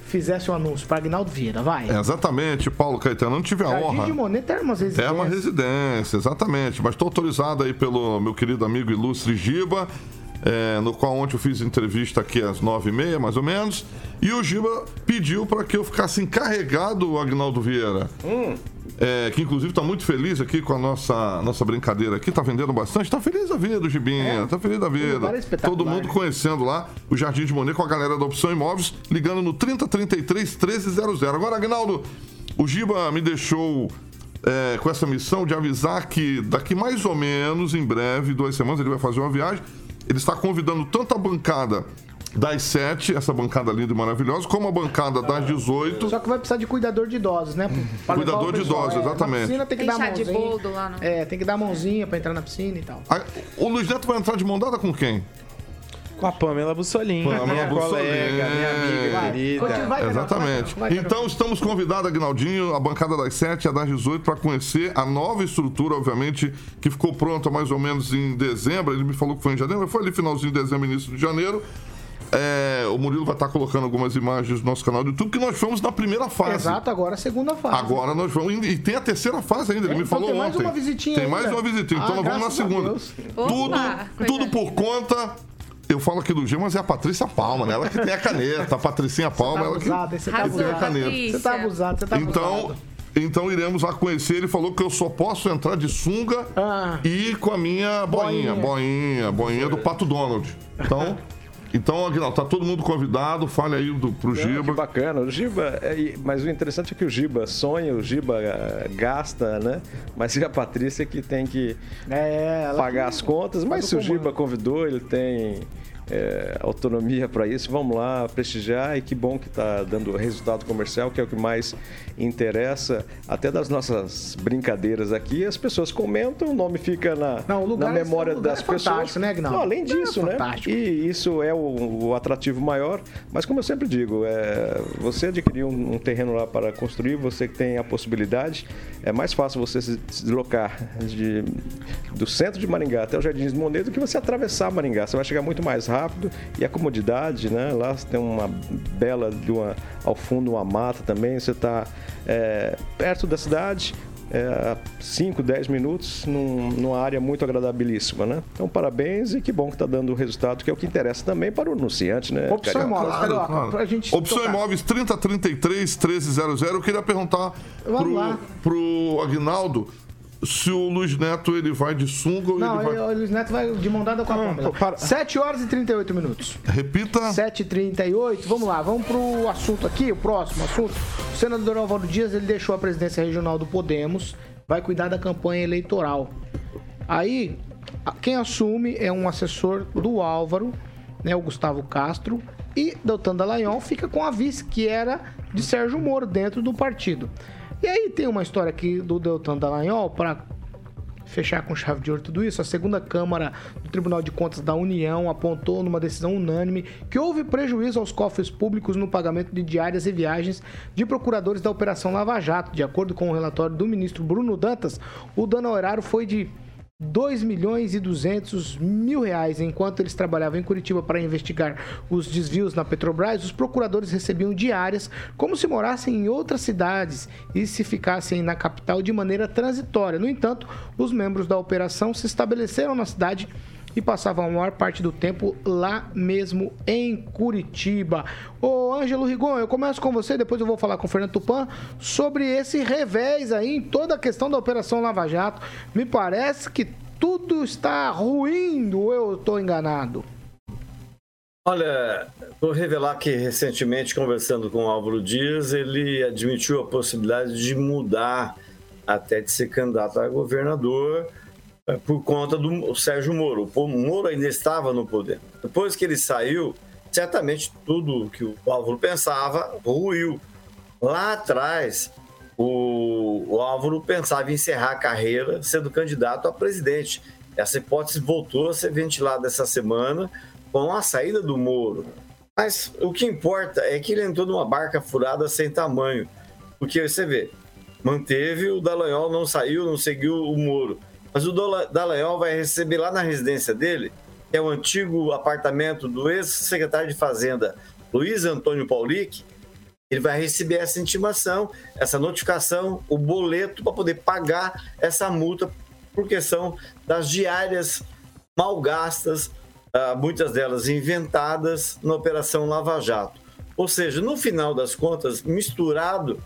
fizesse um anúncio para Agnaldo Vieira, vai. É, exatamente, Paulo Caetano. Não tive a Jardim honra. de Monetermas Residência. É uma residência, exatamente. Mas estou autorizado aí pelo meu querido amigo ilustre Giba, é, no qual ontem eu fiz entrevista aqui às nove e meia, mais ou menos. E o Giba pediu para que eu ficasse encarregado, Agnaldo Vieira. É, que inclusive está muito feliz aqui com a nossa, nossa brincadeira aqui, tá vendendo bastante, tá feliz da vida, o Gibinha, tá feliz da vida. é espetacular, Todo mundo né? conhecendo lá o Jardim de Monet com a galera da Opção Imóveis, ligando no 3033 1300. Agora, Agnaldo, o Giba me deixou é, com essa missão de avisar que daqui mais ou menos, em breve, duas semanas, ele vai fazer uma viagem. Ele está convidando tanto a bancada das 7, essa bancada linda e maravilhosa, como a bancada das 18. Só que vai precisar de cuidador de idosos, né? Pra Cuidador de idosos, É, exatamente. Na piscina tem que Tem dar chá de mãozinha. boldo lá, não? É, tem que dar mãozinha pra entrar na piscina e tal. O Luiz Neto vai entrar de mão dada com quem? Com a Pamela Bussolini, Pamela minha Bussolini. colega, minha amiga Vai, querida. continua, vai, Carioca, Exatamente. vai. Então estamos convidados, Agnaldinho, a bancada das 7 e a das 18, para conhecer a nova estrutura, obviamente, que ficou pronta mais ou menos em dezembro. Ele me falou que foi em janeiro, mas foi ali finalzinho de dezembro, início de janeiro. É, o Murilo vai estar colocando algumas imagens no nosso canal do YouTube, que nós fomos na primeira fase. Exato, agora a segunda fase. Agora nós vamos. E tem a terceira fase ainda, ele É, me então falou tem mais ontem. uma visitinha Tem ainda. mais uma visitinha. Então Ah, nós vamos na segunda. Deus. Tudo, Opa, tudo por conta. Eu falo aqui do G, mas é a Patrícia Palma, né? Ela que tem a caneta, a Patricinha Palma, Tá ela que, abusado, você tá que tem a caneta. Você tá abusado, você tá Então, abusado. então iremos lá conhecer. Ele falou que eu só posso entrar de sunga Ah. e com a minha boinha, Boinha. boinha, boinha do Pato Donald. Então, (laughs) Então, Aguinaldo, tá todo mundo convidado, fale aí do, pro Não, Giba. que bacana. O Giba, é, mas o interessante é que o Giba sonha, o Giba eh, gasta, né? Mas é a Patrícia que tem que É, pagar que as contas. Mas se o Giba convidou, ele tem é, autonomia para isso, vamos lá prestigiar e que bom que está dando resultado comercial, que é o que mais interessa. Até das nossas brincadeiras aqui, as pessoas comentam, o nome fica na, Não, na é- memória o lugar das é pessoas. fantástico, né? Não, além é disso, né? E isso é o, o atrativo maior. Mas como eu sempre digo, é, você adquirir um, um terreno lá para construir, você que tem a possibilidade, é mais fácil você se deslocar de, do centro de Maringá até o Jardins de Monet do que você atravessar Maringá. Você vai chegar muito mais rápido e a comodidade, né? Lá você tem uma bela, de uma, ao fundo, uma mata também. Você está perto da cidade, é, 5, 10 minutos num- numa área muito agradabilíssima, né? Então, parabéns e que bom que está dando o resultado, que é o que interessa também para o anunciante, né? Opção Carioca? Imóveis, Carioca, pra gente Opção tocar. Imóveis 3033 1300. Eu queria perguntar Vamos lá. pro, pro Aguinaldo se o Luiz Neto ele vai de sunga ou Não, ele vai. o Luiz Neto vai de mão dada com a Pamela. 7 horas e 38 minutos. Repita. 7h38. Vamos lá, vamos pro assunto aqui, o próximo assunto. O senador Álvaro Dias ele deixou a presidência regional do Podemos, vai cuidar da campanha eleitoral. Aí, quem assume é um assessor do Álvaro, né, o Gustavo Castro, e Deltan Dallagnol fica com a vice, que era de Sérgio Moro, dentro do partido. E aí tem uma história aqui do Deltan Dallagnol para fechar com chave de ouro tudo isso, a segunda Câmara do Tribunal de Contas da União apontou numa decisão unânime que houve prejuízo aos cofres públicos no pagamento de diárias e viagens de procuradores da Operação Lava Jato. De acordo com o relatório do ministro Bruno Dantas, o dano ao erário foi de 2 milhões e 200 mil reais. Enquanto eles trabalhavam em Curitiba para investigar os desvios na Petrobras, os procuradores recebiam diárias como se morassem em outras cidades e se ficassem na capital de maneira transitória. No entanto, os membros da operação se estabeleceram na cidade e passavam a maior parte do tempo lá mesmo em Curitiba. Ô Ângelo Rigon, eu começo com você, depois eu vou falar com o Fernando Tupan sobre esse revés aí em toda a questão da Operação Lava Jato. Me parece que tudo está ruindo, ou eu estou enganado? Olha, vou revelar que recentemente, conversando com o Álvaro Dias, ele admitiu a possibilidade de mudar até de ser candidato a governador por conta do Sérgio Moro. O Moro ainda estava no poder. Depois que ele saiu, certamente tudo que o Álvaro pensava ruiu. Lá atrás, o, o Álvaro pensava em encerrar a carreira sendo candidato a presidente. Essa hipótese voltou a ser ventilada essa semana com a saída do Moro. Mas o que importa é que ele entrou numa barca furada sem tamanho. Porque você vê, manteve o Dallagnol, não saiu, não seguiu o Moro. Mas o Dalla- Dallagnol vai receber lá na residência dele, que é o antigo apartamento do ex-secretário de Fazenda, Luiz Antônio Paulic, ele vai receber essa intimação, essa notificação, o boleto para poder pagar essa multa por questão das diárias mal gastas, ah, muitas delas inventadas na Operação Lava Jato. Ou seja, no final das contas, misturado,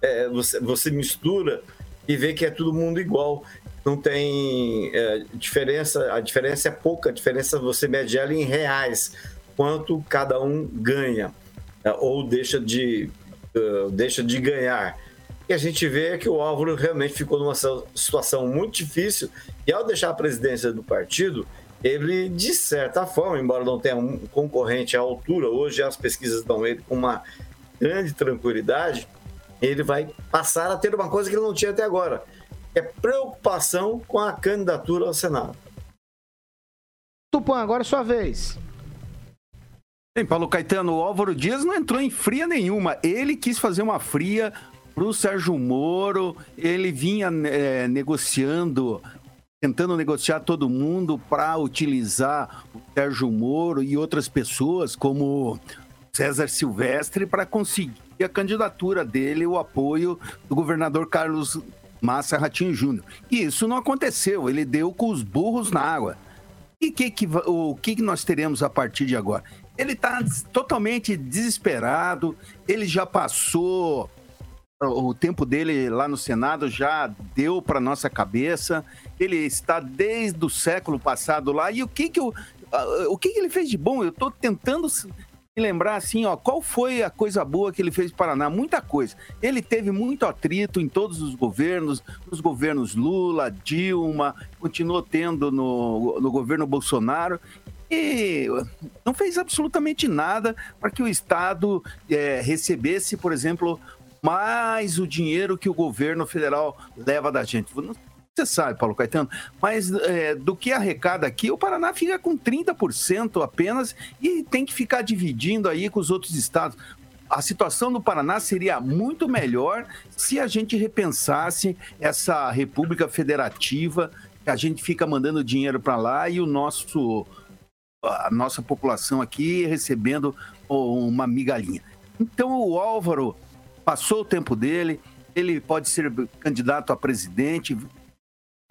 é, você mistura e vê que é todo mundo igual. Não tem é, diferença, a diferença é pouca, a diferença você mede ela em reais, quanto cada um ganha é, ou deixa de, eh, deixa de ganhar. E a gente vê que o Álvaro realmente ficou numa situação muito difícil e ao deixar a presidência do partido, ele, de certa forma, embora não tenha um concorrente à altura, hoje as pesquisas dão ele com uma grande tranquilidade, ele vai passar a ter uma coisa que ele não tinha até agora, é preocupação com a candidatura ao Senado. Tupan, agora é sua vez. Bem, Paulo Caetano, o Álvaro Dias não entrou em fria nenhuma. Ele quis fazer uma fria pro Sérgio Moro. Ele vinha eh, negociando, tentando negociar todo mundo para utilizar o Sérgio Moro e outras pessoas, como César Silvestre, para conseguir a candidatura dele, o apoio do governador Carlos Massa Ratinho Júnior. E isso não aconteceu. Ele deu com os burros na água. E que que o que, que nós teremos a partir de agora? Ele está totalmente desesperado, ele já passou o tempo dele lá no Senado já deu para nossa cabeça. Ele está desde o século passado lá. E o que que o, o que, que ele fez de bom? Eu estou tentando lembrar assim, ó, qual foi a coisa boa que ele fez para Paraná? Muita coisa. Ele teve muito atrito em todos os governos, nos governos Lula, Dilma, continuou tendo no, no governo Bolsonaro. E não fez absolutamente nada para que o Estado é, recebesse, por exemplo, mais o dinheiro que o governo federal leva da gente. Você sabe, Paulo Caetano, mas é, do que arrecada aqui, o Paraná fica com 30% apenas e tem que ficar dividindo aí com os outros estados. A situação do Paraná seria muito melhor se a gente repensasse essa república federativa, que a gente fica mandando dinheiro para lá e o nosso a nossa população aqui recebendo uma migalhinha. Então o Álvaro passou o tempo dele, ele pode ser candidato a presidente,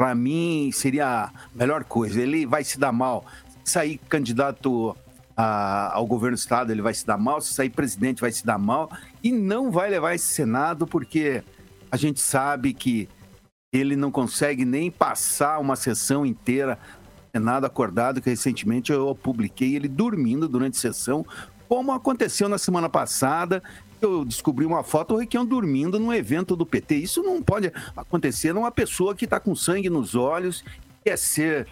para mim seria a melhor coisa. Ele vai se dar mal. Se sair candidato a, ao governo do estado, ele vai se dar mal. Se sair presidente, vai se dar mal. E não vai levar esse Senado, porque a gente sabe que ele não consegue nem passar uma sessão inteira Senado acordado, que recentemente eu publiquei ele dormindo durante a sessão, como aconteceu na semana passada, eu descobri uma foto do Requião dormindo num evento do PT. Isso não pode acontecer numa pessoa que está com sangue nos olhos, quer ser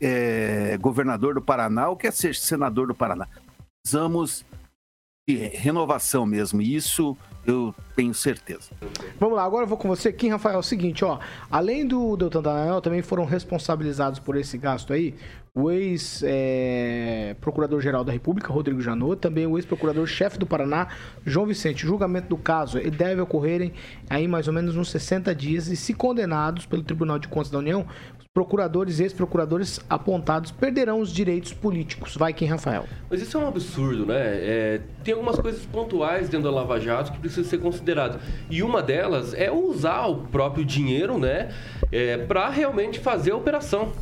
é, governador do Paraná ou quer ser senador do Paraná. Precisamos de renovação mesmo. Isso eu tenho certeza. Vamos lá, agora eu vou com você aqui, Rafael. É o seguinte, ó. Além do Deltan Dallagnol, também foram responsabilizados por esse gasto aí o ex-procurador-geral é, da República, Rodrigo Janot, também o ex-procurador-chefe do Paraná, João Vicente. O julgamento do caso ele deve ocorrer em aí mais ou menos uns 60 dias e, se condenados pelo Tribunal de Contas da União, os procuradores e ex-procuradores apontados perderão os direitos políticos. Vai quem, Rafael? Mas isso é um absurdo, né? É, tem algumas coisas pontuais dentro da Lava Jato que precisam ser consideradas. E uma delas é usar o próprio dinheiro, né? É, para realmente fazer a operação.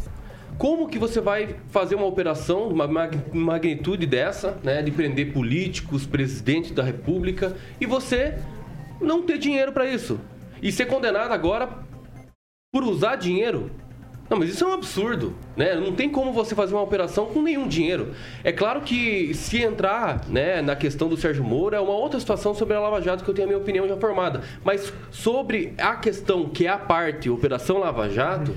Como que você vai fazer uma operação, uma magnitude dessa, né, de prender políticos, presidente da república, e você não ter dinheiro para isso? E ser condenado agora por usar dinheiro? Não, mas isso é um absurdo, né? Não tem como você fazer uma operação com nenhum dinheiro. É claro que se entrar, né, na questão do Sérgio Moro é uma outra situação sobre a Lava Jato que eu tenho a minha opinião já formada. Mas sobre a questão que é a parte Operação Lava Jato,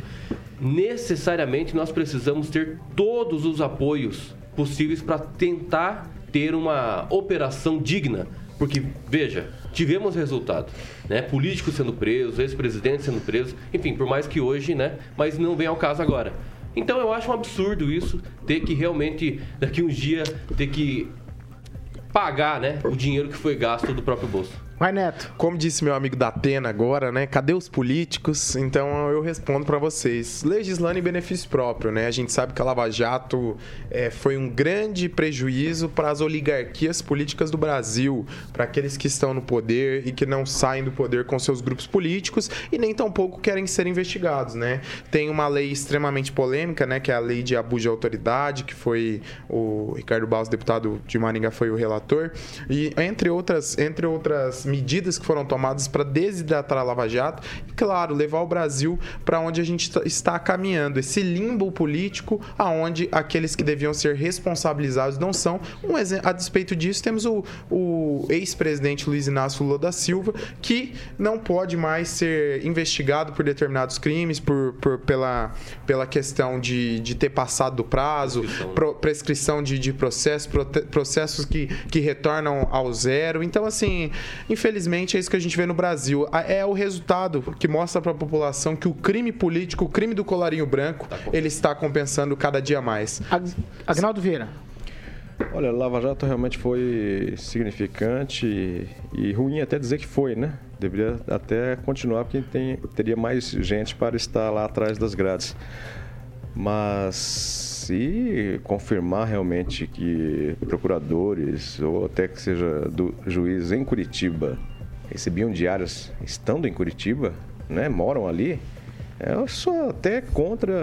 necessariamente nós precisamos ter todos os apoios possíveis para tentar ter uma operação digna. Porque, veja, tivemos resultado, né? Políticos sendo presos, ex-presidentes sendo presos, enfim, por mais que hoje, né? Mas não vem ao caso agora. Então eu acho um absurdo isso, ter que realmente, daqui uns dias, ter que pagar, né? O dinheiro que foi gasto do próprio bolso. Vai, Neto. Como disse meu amigo da Atena agora, né? Cadê os políticos? Então eu respondo para vocês. Legislando em benefício próprio, né? A gente sabe que a Lava Jato é, foi um grande prejuízo para as oligarquias políticas do Brasil, para aqueles que estão no poder e que não saem do poder com seus grupos políticos e nem tampouco querem ser investigados, né? Tem uma lei extremamente polêmica, né? Que é a lei de abuso de autoridade, que foi o Ricardo Baus, deputado de Maringá, foi o relator. E entre outras, entre outras medidas que foram tomadas para desidratar a Lava Jato e, claro, levar o Brasil para onde a gente está caminhando, esse limbo político aonde aqueles que deviam ser responsabilizados não são. Um exemplo, a despeito disso, temos o, o ex-presidente Luiz Inácio Lula da Silva, que não pode mais ser investigado por determinados crimes, por, por pela, pela questão de, de ter passado do prazo, prescrição, né? pro, prescrição de, de processos, processos que, que retornam ao zero. Então, assim, Infelizmente, é isso que a gente vê no Brasil. É o resultado que mostra para a população que o crime político, o crime do colarinho branco, tá ele está compensando cada dia mais. Agnaldo Vieira. Olha, Lava Jato realmente foi significante e, e, ruim até dizer que foi, né? Deveria até continuar porque tem, teria mais gente para estar lá atrás das grades. Mas se confirmar realmente que procuradores ou até que seja do juiz em Curitiba recebiam diárias estando em Curitiba, né, moram ali, eu sou até contra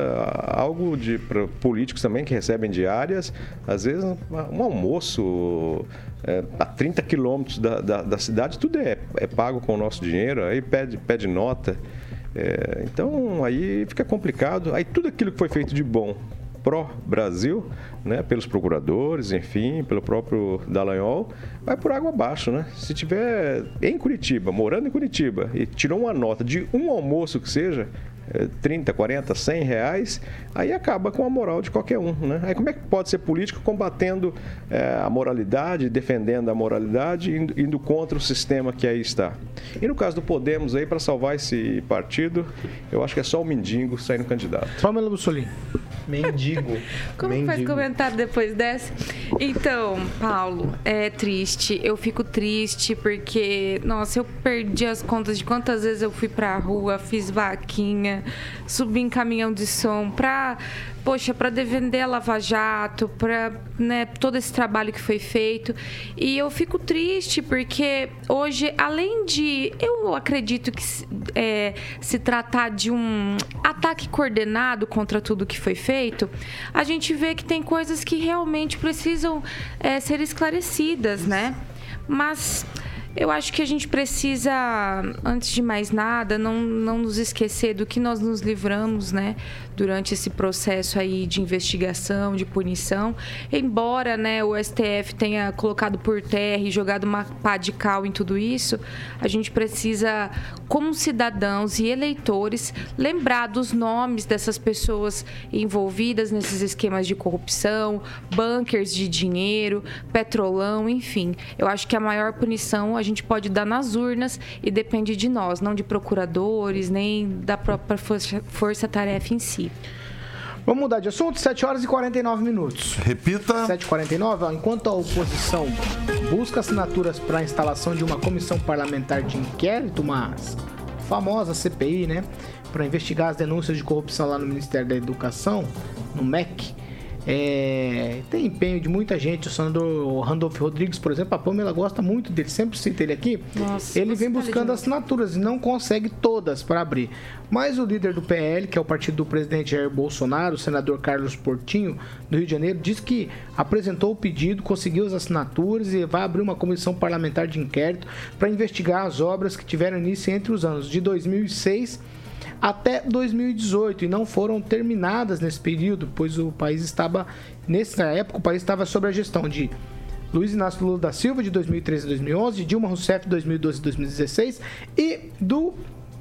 algo de políticos também que recebem diárias, às vezes um almoço é, a 30 quilômetros da, da, da, cidade, tudo é, é pago com o nosso dinheiro, aí pede, pede nota. É, então aí fica complicado. Aí tudo aquilo que foi feito de bom pró-Brasil, né, pelos procuradores, enfim, pelo próprio Dallagnol, vai por água abaixo, né? Se tiver em Curitiba, morando em Curitiba, e tirou uma nota de um almoço que seja, 30, 40, 100 reais, aí acaba com a moral de qualquer um. Né? Aí como é que pode ser político combatendo é, a moralidade, defendendo a moralidade, indo, indo, contra o sistema que aí está? E no caso do Podemos, aí para salvar esse partido, eu acho que é só o mendigo saindo candidato. Pamela Bussolini. Mendigo. (laughs) Como Mendigo. faz comentário depois dessa? Então, Paulo, é triste. Eu fico triste porque, nossa, eu perdi as contas de quantas vezes eu fui pra rua, fiz vaquinha, subi em caminhão de som pra poxa, para defender a Lava Jato, para né, todo esse trabalho que foi feito. E eu fico triste porque hoje, além de. Eu acredito que é, se tratar de um ataque coordenado contra tudo que foi feito, a gente vê que tem coisas que realmente precisam é, ser esclarecidas, né? Mas. Eu acho que a gente precisa, antes de mais nada, não, não nos esquecer do que nós nos livramos, né? Durante esse processo aí de investigação, de punição. Embora né, o STF tenha colocado por terra e jogado uma pá de cal em tudo isso, a gente precisa, como cidadãos e eleitores, lembrar dos nomes dessas pessoas envolvidas nesses esquemas de corrupção, bunkers de dinheiro, petrolão, enfim. Eu acho que a maior punição a gente pode dar nas urnas e depende de nós, não de procuradores, nem da própria força-tarefa em si. Vamos mudar de assunto, 7 horas e 49 minutos. Repita. 7h49, enquanto a oposição busca assinaturas para a instalação de uma comissão parlamentar de inquérito, uma famosa CPI, né? Para investigar as denúncias de corrupção lá no Ministério da Educação, no MEC. É, tem empenho de muita gente. O senador Randolph Rodrigues, por exemplo, a Pamela gosta muito dele, sempre cita ele aqui. Nossa, ele vem tá buscando assinaturas e não consegue todas para abrir. Mas o líder do PL, que é o partido do presidente Jair Bolsonaro, o senador Carlos Portinho, do Rio de Janeiro, disse que apresentou o pedido, conseguiu as assinaturas e vai abrir uma comissão parlamentar de inquérito para investigar as obras que tiveram início entre os anos de 2006 até 2018 e não foram terminadas nesse período, pois o país estava, nessa época, o país estava sob a gestão de Luiz Inácio Lula da Silva, de 2013 a 2011, Dilma Rousseff, de 2012 a 2016 e do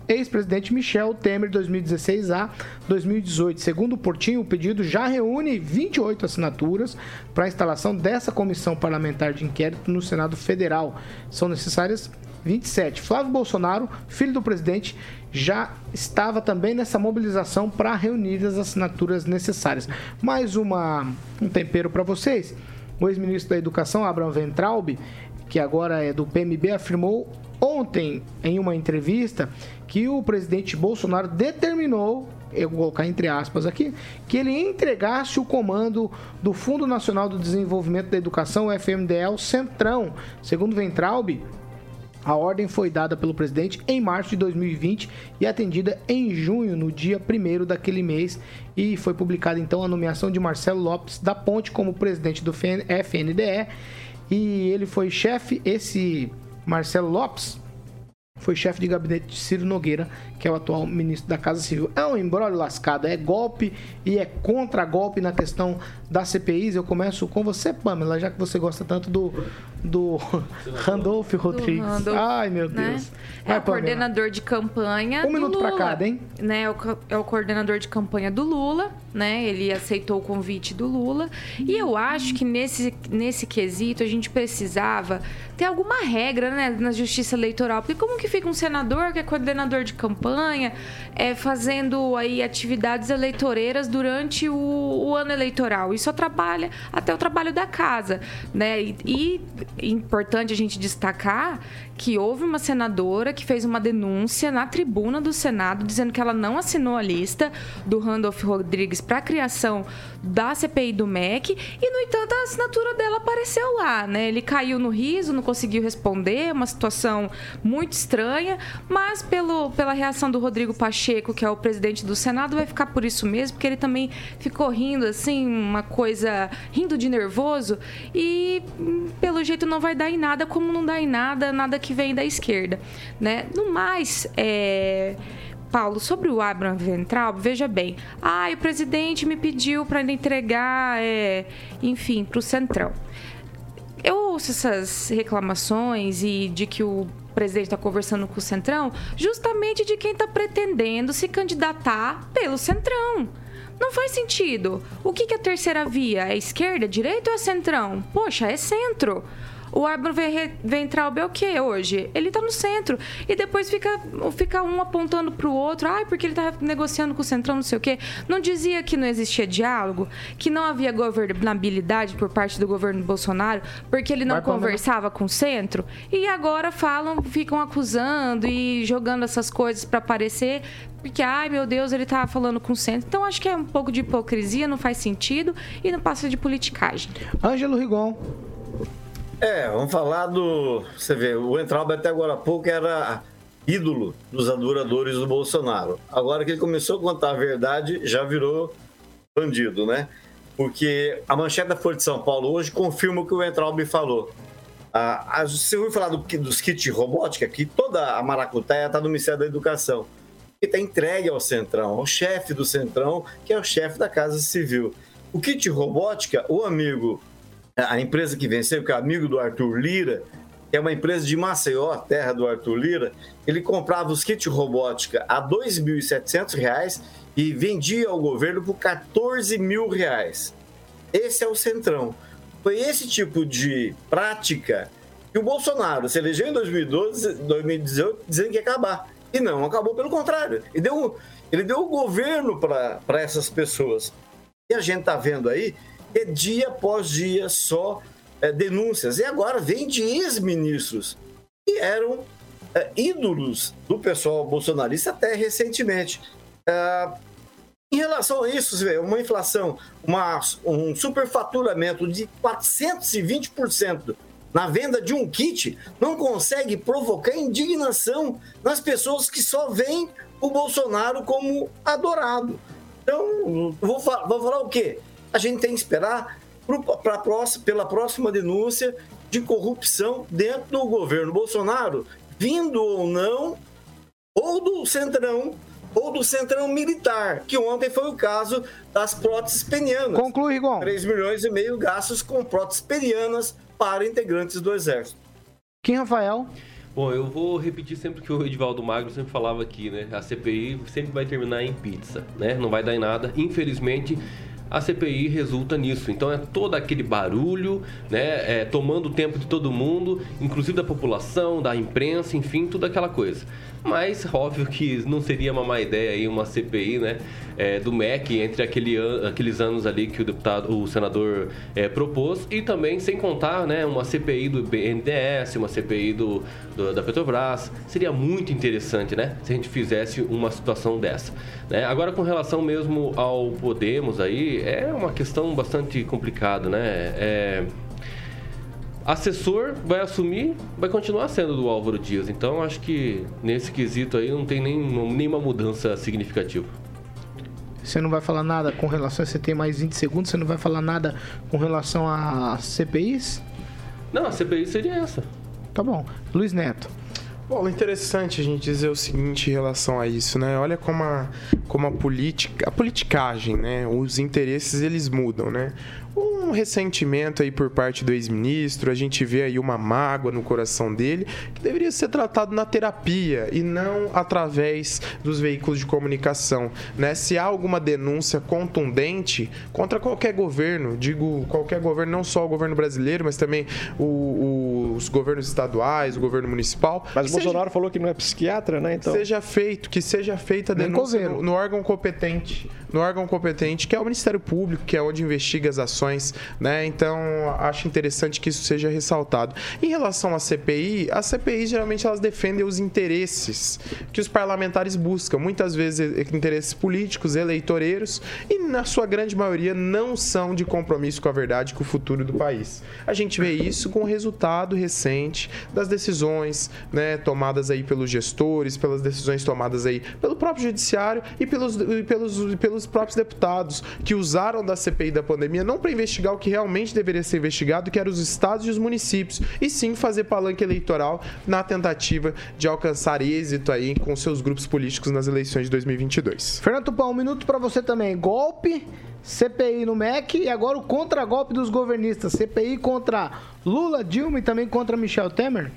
ex-presidente Michel Temer, 2016 a 2018. Segundo o Portinho, o pedido já reúne 28 assinaturas para a instalação dessa comissão parlamentar de inquérito no Senado Federal. São necessárias 27. Flávio Bolsonaro, filho do presidente, já estava também nessa mobilização para reunir as assinaturas necessárias. Mais uma, um tempero para vocês. O ex-ministro da Educação, Abraham Ventralbe, que agora é do PMB, afirmou ontem em uma entrevista que o presidente Bolsonaro determinou eu vou colocar entre aspas aqui, que ele entregasse o comando do Fundo Nacional do Desenvolvimento da Educação, o FMDE, ao Centrão. Segundo Ventralbe, a ordem foi dada pelo presidente em março de 2020 e atendida em junho, no dia 1 daquele mês, e foi publicada então a nomeação de Marcelo Lopes da Ponte como presidente do FNDE. E ele foi chefe, esse Marcelo Lopes, foi chefe de gabinete de Ciro Nogueira, que é o atual ministro da Casa Civil. É um embrólio lascado, é golpe e é contra-golpe na questão das CPIs. Eu começo com você, Pamela, já que você gosta tanto do, do (laughs) Randolph Rodrigues. Do Randolph, Ai, meu né? Deus. Vai, é o Pamela. coordenador de campanha. Um minuto pra cada, hein? Né, é, o, é o coordenador de campanha do Lula, né? Ele aceitou o convite do Lula. E eu acho que nesse, nesse quesito a gente precisava ter alguma regra né, na justiça eleitoral. Porque como que fica um senador que é coordenador de campanha, é, fazendo aí atividades eleitoreiras durante o, o ano eleitoral? Isso atrapalha até o trabalho da casa, né? E, e importante a gente destacar que houve uma senadora que fez uma denúncia na tribuna do Senado dizendo que ela não assinou a lista do Randolph Rodrigues para a criação da CPI do MEC e, no entanto, a assinatura dela apareceu lá, né? Ele caiu no riso, não conseguiu responder, uma situação muito estranha, mas pelo, pela reação do Rodrigo Pacheco, que é o presidente do Senado, vai ficar por isso mesmo, porque ele também ficou rindo, assim, uma coisa, rindo de nervoso e, pelo jeito, não vai dar em nada, como não dá em nada, nada que vem da esquerda, né? No mais, é Paulo, sobre o Abraham Ventral, veja bem. Ah, o presidente me pediu para entregar, é, enfim, para o Centrão. Eu ouço essas reclamações e de que o presidente está conversando com o Centrão, justamente de quem está pretendendo se candidatar pelo Centrão. Não faz sentido. O que, que é a terceira via? É esquerda, direita ou é centrão? Poxa, é centro. O Arban Ventral é o que hoje? Ele tá no centro. E depois fica, fica um apontando pro outro. Ai, porque ele tá negociando com o Centrão, não sei o quê. Não dizia que não existia diálogo? Que não havia governabilidade por parte do governo Bolsonaro? Porque ele não Vai conversava com o centro? E agora falam, ficam acusando e jogando essas coisas para aparecer. Porque, ai meu Deus, ele tá falando com o centro. Então acho que é um pouco de hipocrisia, não faz sentido e não passa de politicagem. Ângelo Rigon. É, vamos falar do. Você vê, o Entraub até agora há pouco era ídolo dos adoradores do Bolsonaro. Agora que ele começou a contar a verdade, já virou bandido, né? Porque a manchete da Folha de São Paulo hoje confirma o que o Entraub falou. Ah, você ouviu falar do, dos kits robótica? Que toda a maracutaia está no Ministério da Educação. E está entregue ao Centrão, ao chefe do Centrão, que é o chefe da Casa Civil. O kit robótica, o amigo a empresa que venceu, que é amigo do Arthur Lira, que é uma empresa de Maceió, terra do Arthur Lira, ele comprava os kits robótica a R$ 2.700 e vendia ao governo por 14 mil reais. Esse é o centrão. Foi esse tipo de prática que o Bolsonaro se elegeu em 2012, 2018, dizendo que ia acabar. E não, acabou pelo contrário. Ele deu, ele deu o governo para essas pessoas. E a gente está vendo aí é dia após dia só é, denúncias. E agora vem de ex-ministros que eram é, ídolos do pessoal bolsonarista até recentemente. É, em relação a isso, uma inflação, uma, um superfaturamento de 420% na venda de um kit não consegue provocar indignação nas pessoas que só veem o Bolsonaro como adorado. Então, vou, vou falar o quê? A gente tem que esperar pra próxima, pela próxima denúncia de corrupção dentro do governo Bolsonaro, vindo ou não, ou do Centrão, ou do Centrão Militar, que ontem foi o caso das próteses penianas. Conclui, Rigon. 3 milhões e meio gastos com próteses penianas para integrantes do Exército. Quem, Rafael? Bom, eu vou repetir sempre que o Edivaldo Magro sempre falava aqui, né? A CPI sempre vai terminar em pizza, né? Não vai dar em nada. Infelizmente, a CPI resulta nisso. Então é todo aquele barulho, né, é, tomando o tempo de todo mundo, inclusive da população, da imprensa, enfim, tudo aquela coisa. Mas óbvio que não seria uma má ideia aí uma CPI, né, é, do MEC entre aquele an aqueles anos ali que o deputado, o senador é, propôs e também sem contar, né, uma CPI do BNDES, uma CPI do, do, da Petrobras. Seria muito interessante, né, se a gente fizesse uma situação dessa. Né? Agora com relação mesmo ao Podemos aí é uma questão bastante complicada, né? É assessor vai assumir, vai continuar sendo do Álvaro Dias. Então acho que nesse quesito aí não tem nem, nenhuma mudança significativa. Você não vai falar nada com relação. Você tem mais 20 segundos, você não vai falar nada com relação a CPIs? Não, a CPI seria essa. Tá bom. Luiz Neto. Bom, interessante a gente dizer o seguinte em relação a isso, né? Olha como a, como a política, a politicagem, né? Os interesses eles mudam, né? um ressentimento aí por parte do ex-ministro, a gente vê aí uma mágoa no coração dele, que deveria ser tratado na terapia e não através dos veículos de comunicação, né? Se há alguma denúncia contundente contra qualquer governo, digo qualquer governo, não só o governo brasileiro, mas também o, o, os governos estaduais, o governo municipal. Mas o Bolsonaro falou que não é psiquiatra, né? Então seja feito, que seja feita a denúncia no, no órgão competente, no órgão competente, que é o Ministério Público, que é onde investiga as ações né? Então, acho interessante que isso seja ressaltado. Em relação à CPI, as CPI geralmente elas defendem os interesses que os parlamentares buscam, muitas vezes interesses políticos, eleitoreiros, e na sua grande maioria não são de compromisso com a verdade, com o futuro do país. A gente vê isso com o resultado recente das decisões né, tomadas aí pelos gestores, pelas decisões tomadas aí pelo próprio judiciário e pelos, e pelos, pelos próprios deputados que usaram da CPI da pandemia não para investigar o que realmente deveria ser investigado, que eram os estados e os municípios, e sim fazer palanque eleitoral na tentativa de alcançar êxito aí com seus grupos políticos nas eleições de 2022. Fernando Tupão, um minuto para você também. Golpe, CPI no MEC e agora o contragolpe dos governistas. CPI contra Lula, Dilma e também contra Michel Temer.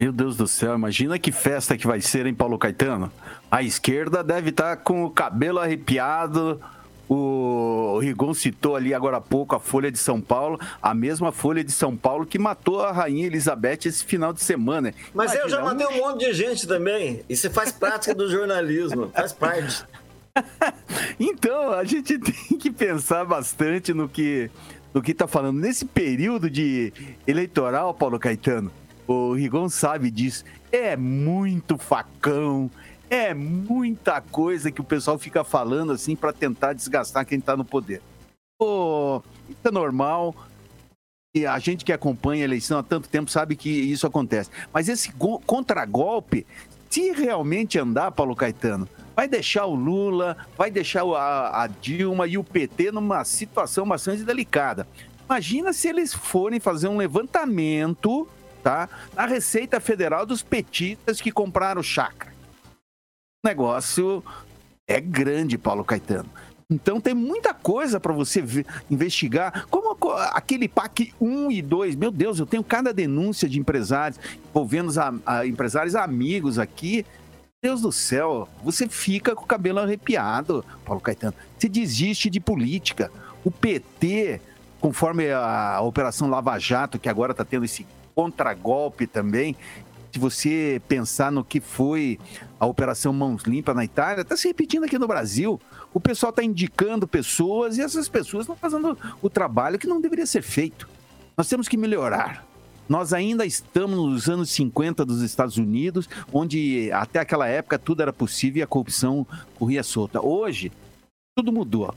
Meu Deus do céu, imagina que festa que vai ser, hein, Paulo Caetano? A esquerda deve estar com o cabelo arrepiado. O Rigon citou ali agora há pouco a Folha de São Paulo, a mesma Folha de São Paulo que matou a Rainha Elizabeth esse final de semana. Mas eu já Imagina, matei um monte de gente também. Isso faz prática do jornalismo, faz parte. (laughs) (laughs) Então, a gente (laughs) tem que pensar bastante no que no que está falando. Nesse período de eleitoral, Paulo Caetano, o Rigon sabe disso. É muito facão, é muita coisa que o pessoal fica falando assim para tentar desgastar quem está no poder. Pô, isso é normal. E a gente que acompanha a eleição há tanto tempo sabe que isso acontece. Mas esse go- contragolpe, se realmente andar, Paulo Caetano, vai deixar o Lula, vai deixar a, a Dilma e o PT numa situação bastante delicada. Imagina se eles forem fazer um levantamento, tá? Na Receita Federal dos petistas que compraram chácara. O negócio é grande, Paulo Caetano. Então tem muita coisa para você ver- investigar. Como aquele PAC 1 e 2. Meu Deus, eu tenho cada denúncia de empresários envolvendo a- a- empresários amigos aqui. Deus do céu, você fica com o cabelo arrepiado, Paulo Caetano. Você desiste de política. O PT, conforme a Operação Lava Jato, que agora está tendo esse contragolpe também, se você pensar no que foi a Operação Mãos Limpas na Itália, está se repetindo aqui no Brasil. O pessoal está indicando pessoas e essas pessoas estão fazendo o trabalho que não deveria ser feito. Nós temos que melhorar. Nós ainda estamos nos anos 50 dos Estados Unidos, onde até aquela época tudo era possível e a corrupção corria solta. Hoje, tudo mudou.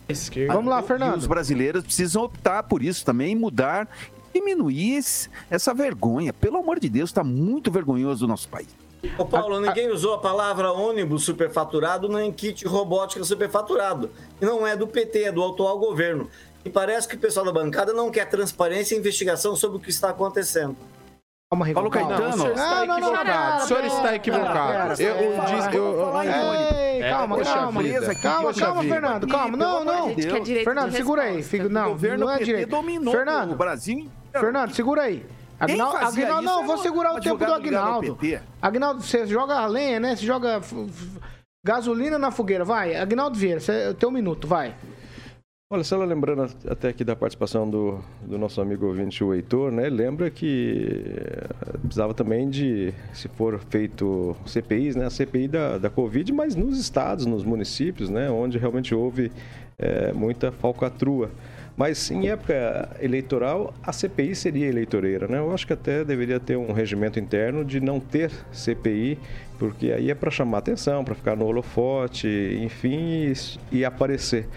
Vamos lá, E Fernando. os brasileiros precisam optar por isso também, mudar, diminuir esse- essa vergonha. Pelo amor de Deus, está muito vergonhoso o nosso país. Ô Paulo, ninguém usou a palavra ônibus superfaturado nem kit robótica superfaturado. E não é do PT, é do atual governo. E parece que o pessoal da bancada não quer transparência e investigação sobre o que está acontecendo. Calma, Rigon, Paulo. Caetano. o senhor está Ah, não, não, equivocado. O senhor está equivocado. Eu, eu disse- eu- eu- Ei, calma, calma. Calma, calma. Fernando. Calma, não, não. Fernando, segura aí. Não, governo não é direito. dominou Fernando, o Brasil inteiro. Fernando, segura aí. Agnaldo, Agnaldo, não, vou segurar o tempo do ao Agnaldo. Agnaldo, você joga lenha, né? Você joga gasolina na fogueira. Vai, Agnaldo Vieira, você tem um minuto, vai. Olha, só lembrando até aqui da participação do, do nosso amigo ouvinte, o Heitor, né? Lembra que eh, precisava também de, se for feito CPIs, né? A CPI da, da Covid, mas nos estados, nos municípios, né? Onde realmente houve eh, muita falcatrua. Mas em época eleitoral, a CPI seria eleitoreira, né? Eu acho que até deveria ter um regimento interno de não ter CPI, porque aí é para chamar atenção, para ficar no holofote, enfim, e, e aparecer.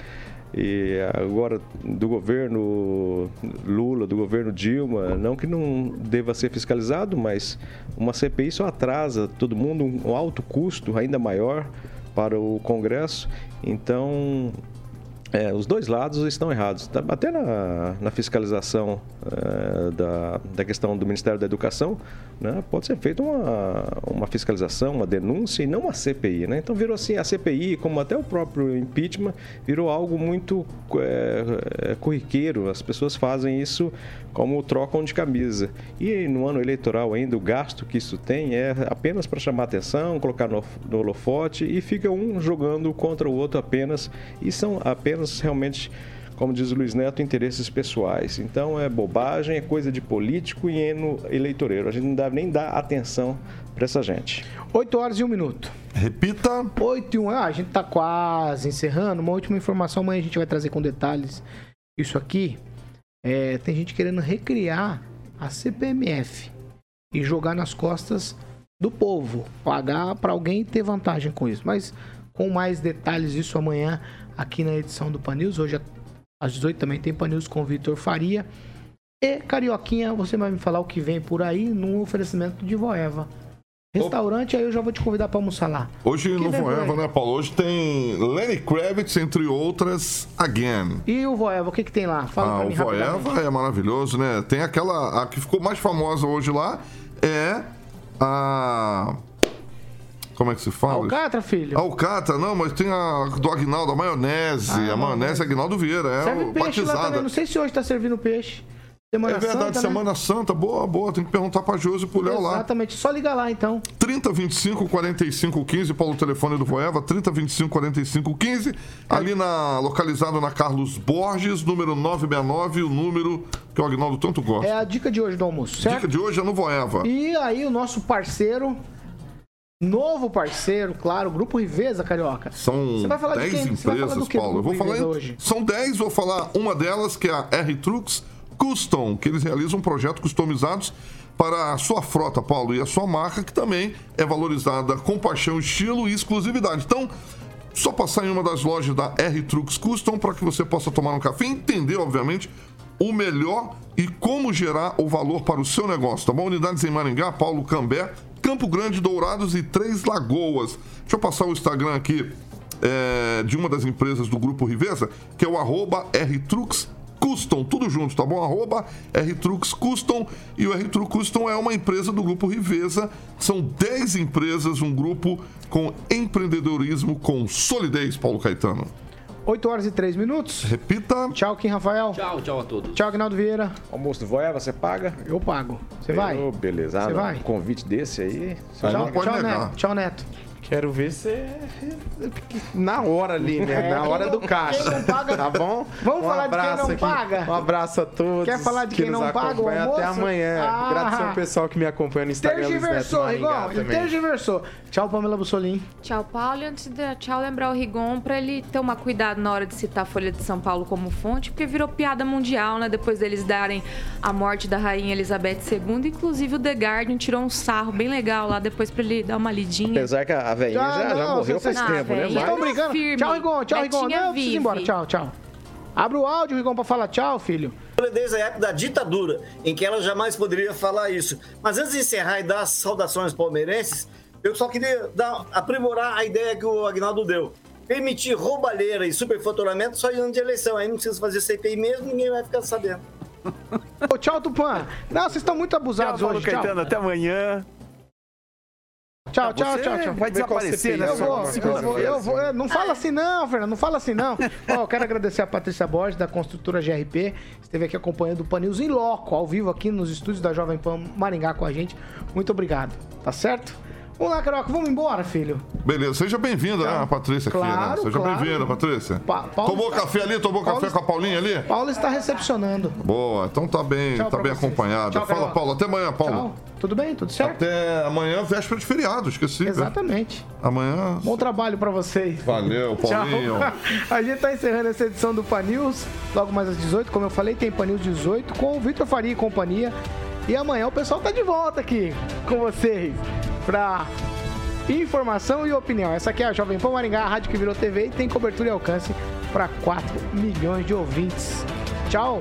E agora, do governo Lula, do governo Dilma, não que não deva ser fiscalizado, mas uma CPI só atrasa todo mundo, um alto custo ainda maior para o Congresso. Então, é, os dois lados estão errados. Tá- Até na, na fiscalização é, da, da questão do Ministério da Educação, né, pode ser feita uma, uma fiscalização, uma denúncia e não uma CPI. Né? Então virou assim, a CPI, como até o próprio impeachment, virou algo muito é, corriqueiro. As pessoas fazem isso como trocam de camisa. E no ano eleitoral ainda, o gasto que isso tem é apenas para chamar atenção, colocar no, no holofote e fica um jogando contra o outro apenas. E são apenas realmente, como diz o Luiz Neto, interesses pessoais. Então é bobagem, é coisa de político e ano eleitoreiro. A gente não deve nem dar atenção para essa gente. 8 horas e 1 minuto. Repita. 8 e 1. Ah, a gente tá quase encerrando. Uma última informação, amanhã a gente vai trazer com detalhes isso aqui. É, tem gente querendo recriar a CPMF e jogar nas costas do povo, pagar para alguém ter vantagem com isso. Mas com mais detalhes disso amanhã aqui na edição do Pan News. Hoje às 18 também tem Pan News com o Vitor Faria. E, Carioquinha, você vai me falar o que vem por aí num oferecimento de Voeva. Restaurante, aí eu já vou te convidar pra almoçar lá. Hoje Que no Voeva, né, Paulo? Hoje tem Lenny Kravitz, entre outras, Again. E o Voeva, o que que tem lá? Fala Ah, pra o mim rapidamente. Voeva é maravilhoso, né? Tem aquela. A que ficou mais famosa hoje lá é a. Como é que se fala? Alcatra, filho. Alcatra, não, mas tem a do Agnaldo, a maionese. Ah, a maionese Agnaldo Vieira, é Serve o peixe lá também. batizada. Não sei se hoje tá servindo peixe. Semana É verdade, Santa, né? Semana Santa, boa, boa. Tem que perguntar pra Josi e pro Léo lá. Exatamente. Só liga lá, então. 30 25 45 15, Paulo, o telefone do Voeva, 30 25 45 15, ali na, localizado na Carlos Borges, número 969, o número que o Agnaldo tanto gosta. É a dica de hoje do almoço, certo? Dica de hoje é no Voeva. E aí o nosso parceiro, novo parceiro, claro, Grupo Riveza, Carioca. São Você vai falar de 10 quem? Você vai falar empresas, Paulo. Eu vou falar em... Hoje? São 10, vou falar uma delas, que é a R-Trux Custom, que eles realizam projetos customizados para a sua frota, Paulo, e a sua marca, que também é valorizada com paixão, estilo e exclusividade. Então, só passar em uma das lojas da R-Trux Custom para que você possa tomar um café e entender, obviamente, o melhor e como gerar o valor para o seu negócio, tá bom? Unidades em Maringá, Paulo Cambé, Campo Grande, Dourados e Três Lagoas. Deixa eu passar o Instagram aqui é, de uma das empresas do Grupo Riveza, que é o arroba RTrux Custom, tudo junto, tá bom? Arroba RTrux Custom e o RTrux Custom é uma empresa do Grupo Riveza. São 10 empresas, um grupo com empreendedorismo com solidez, Paulo Caetano. 8 horas e 3 minutos. Repita. Tchau, Kim Rafael. Tchau, tchau a todos. Tchau, Agnaldo Vieira. Almoço do Voeva, você paga? Eu pago. Você vai? Beleza. Ah, Você vai? Um convite desse aí. Tchau, tchau. Neto. Tchau, Neto. Quero ver você na hora ali, né? É, Na hora do caixa. quem não paga- Tá bom? Vamos um falar de quem abraço não aqui. paga? Um abraço a todos. Quer falar de que quem não paga o acompanham. Até almoço? amanhã. Ah. Agradecer ao pessoal que me acompanha no Instagram. Luiz Neto Tergiversou, Maringá Rigon. Ele também. tergiversou. Tchau, Pamela Bussolim. Tchau, Paulo. E antes de tchau, lembrar o Rigon pra ele tomar cuidado na hora de citar a Folha de São Paulo como fonte, porque virou piada mundial, né? Depois deles darem a morte da rainha Elizabeth II. Inclusive o The Guardian tirou um sarro bem legal lá depois pra ele dar uma lidinha. Apesar que a a velhinha já, já não, morreu faz Ah, tempo, né? estão brigando. firme. Tchau, Rigon. Tchau, Rigon. Não, eu preciso ir embora. Tchau, tchau. Abre o áudio, Rigon, pra falar tchau, filho. Desde a época da ditadura, em que ela jamais poderia falar isso. Mas antes de encerrar e dar as saudações palmeirenses, eu só queria dar, aprimorar a ideia que o Agnaldo deu. Permitir roubalheira e superfaturamento só em ano de eleição. Aí não precisa fazer CPI mesmo, ninguém vai ficar sabendo. Ô, tchau, Tupã. Não, vocês estão muito abusados Paulo hoje. Tchau. Caetano, até amanhã. Tchau, tchau, Você tchau, tchau. vai desaparecer, né? Eu vou, eu vou, eu vou. é, Não fala assim não, Fernando, não fala assim não. (laughs) Ó, eu quero agradecer a Patrícia Borges, da construtora GRP, esteve aqui acompanhando o Panils em loco, ao vivo aqui nos estúdios da Jovem Pan Maringá com a gente. Muito obrigado, tá certo? Vamos lá, Caroca, vamos embora, filho. Beleza, seja bem-vinda, né, a Patrícia aqui, Claro, né? Seja claro. bem-vinda, Patrícia. Pa- Paulo Tomou está- café ali? Tomou Paulo café com a Paulinha ali? Paulo está recepcionando. Boa, então tá bem, Tchau tá bem vocês. acompanhada. Tchau, Fala. Paulo, até amanhã, Paulo. Tchau. Tudo bem? Tudo certo? Até amanhã, véspera de feriado, esqueci. né? Exatamente. Amanhã. Bom trabalho pra vocês. Valeu, (laughs) Paulinho. (laughs) A gente tá encerrando essa edição do Panils. Logo mais às 18, como eu falei, tem Panils 18 com o Vitor Faria e companhia. E amanhã o pessoal tá de volta aqui com vocês pra informação e opinião. Essa aqui é a Jovem Pan Maringá, a rádio que virou TV e tem cobertura e alcance para 4 milhões de ouvintes. Tchau.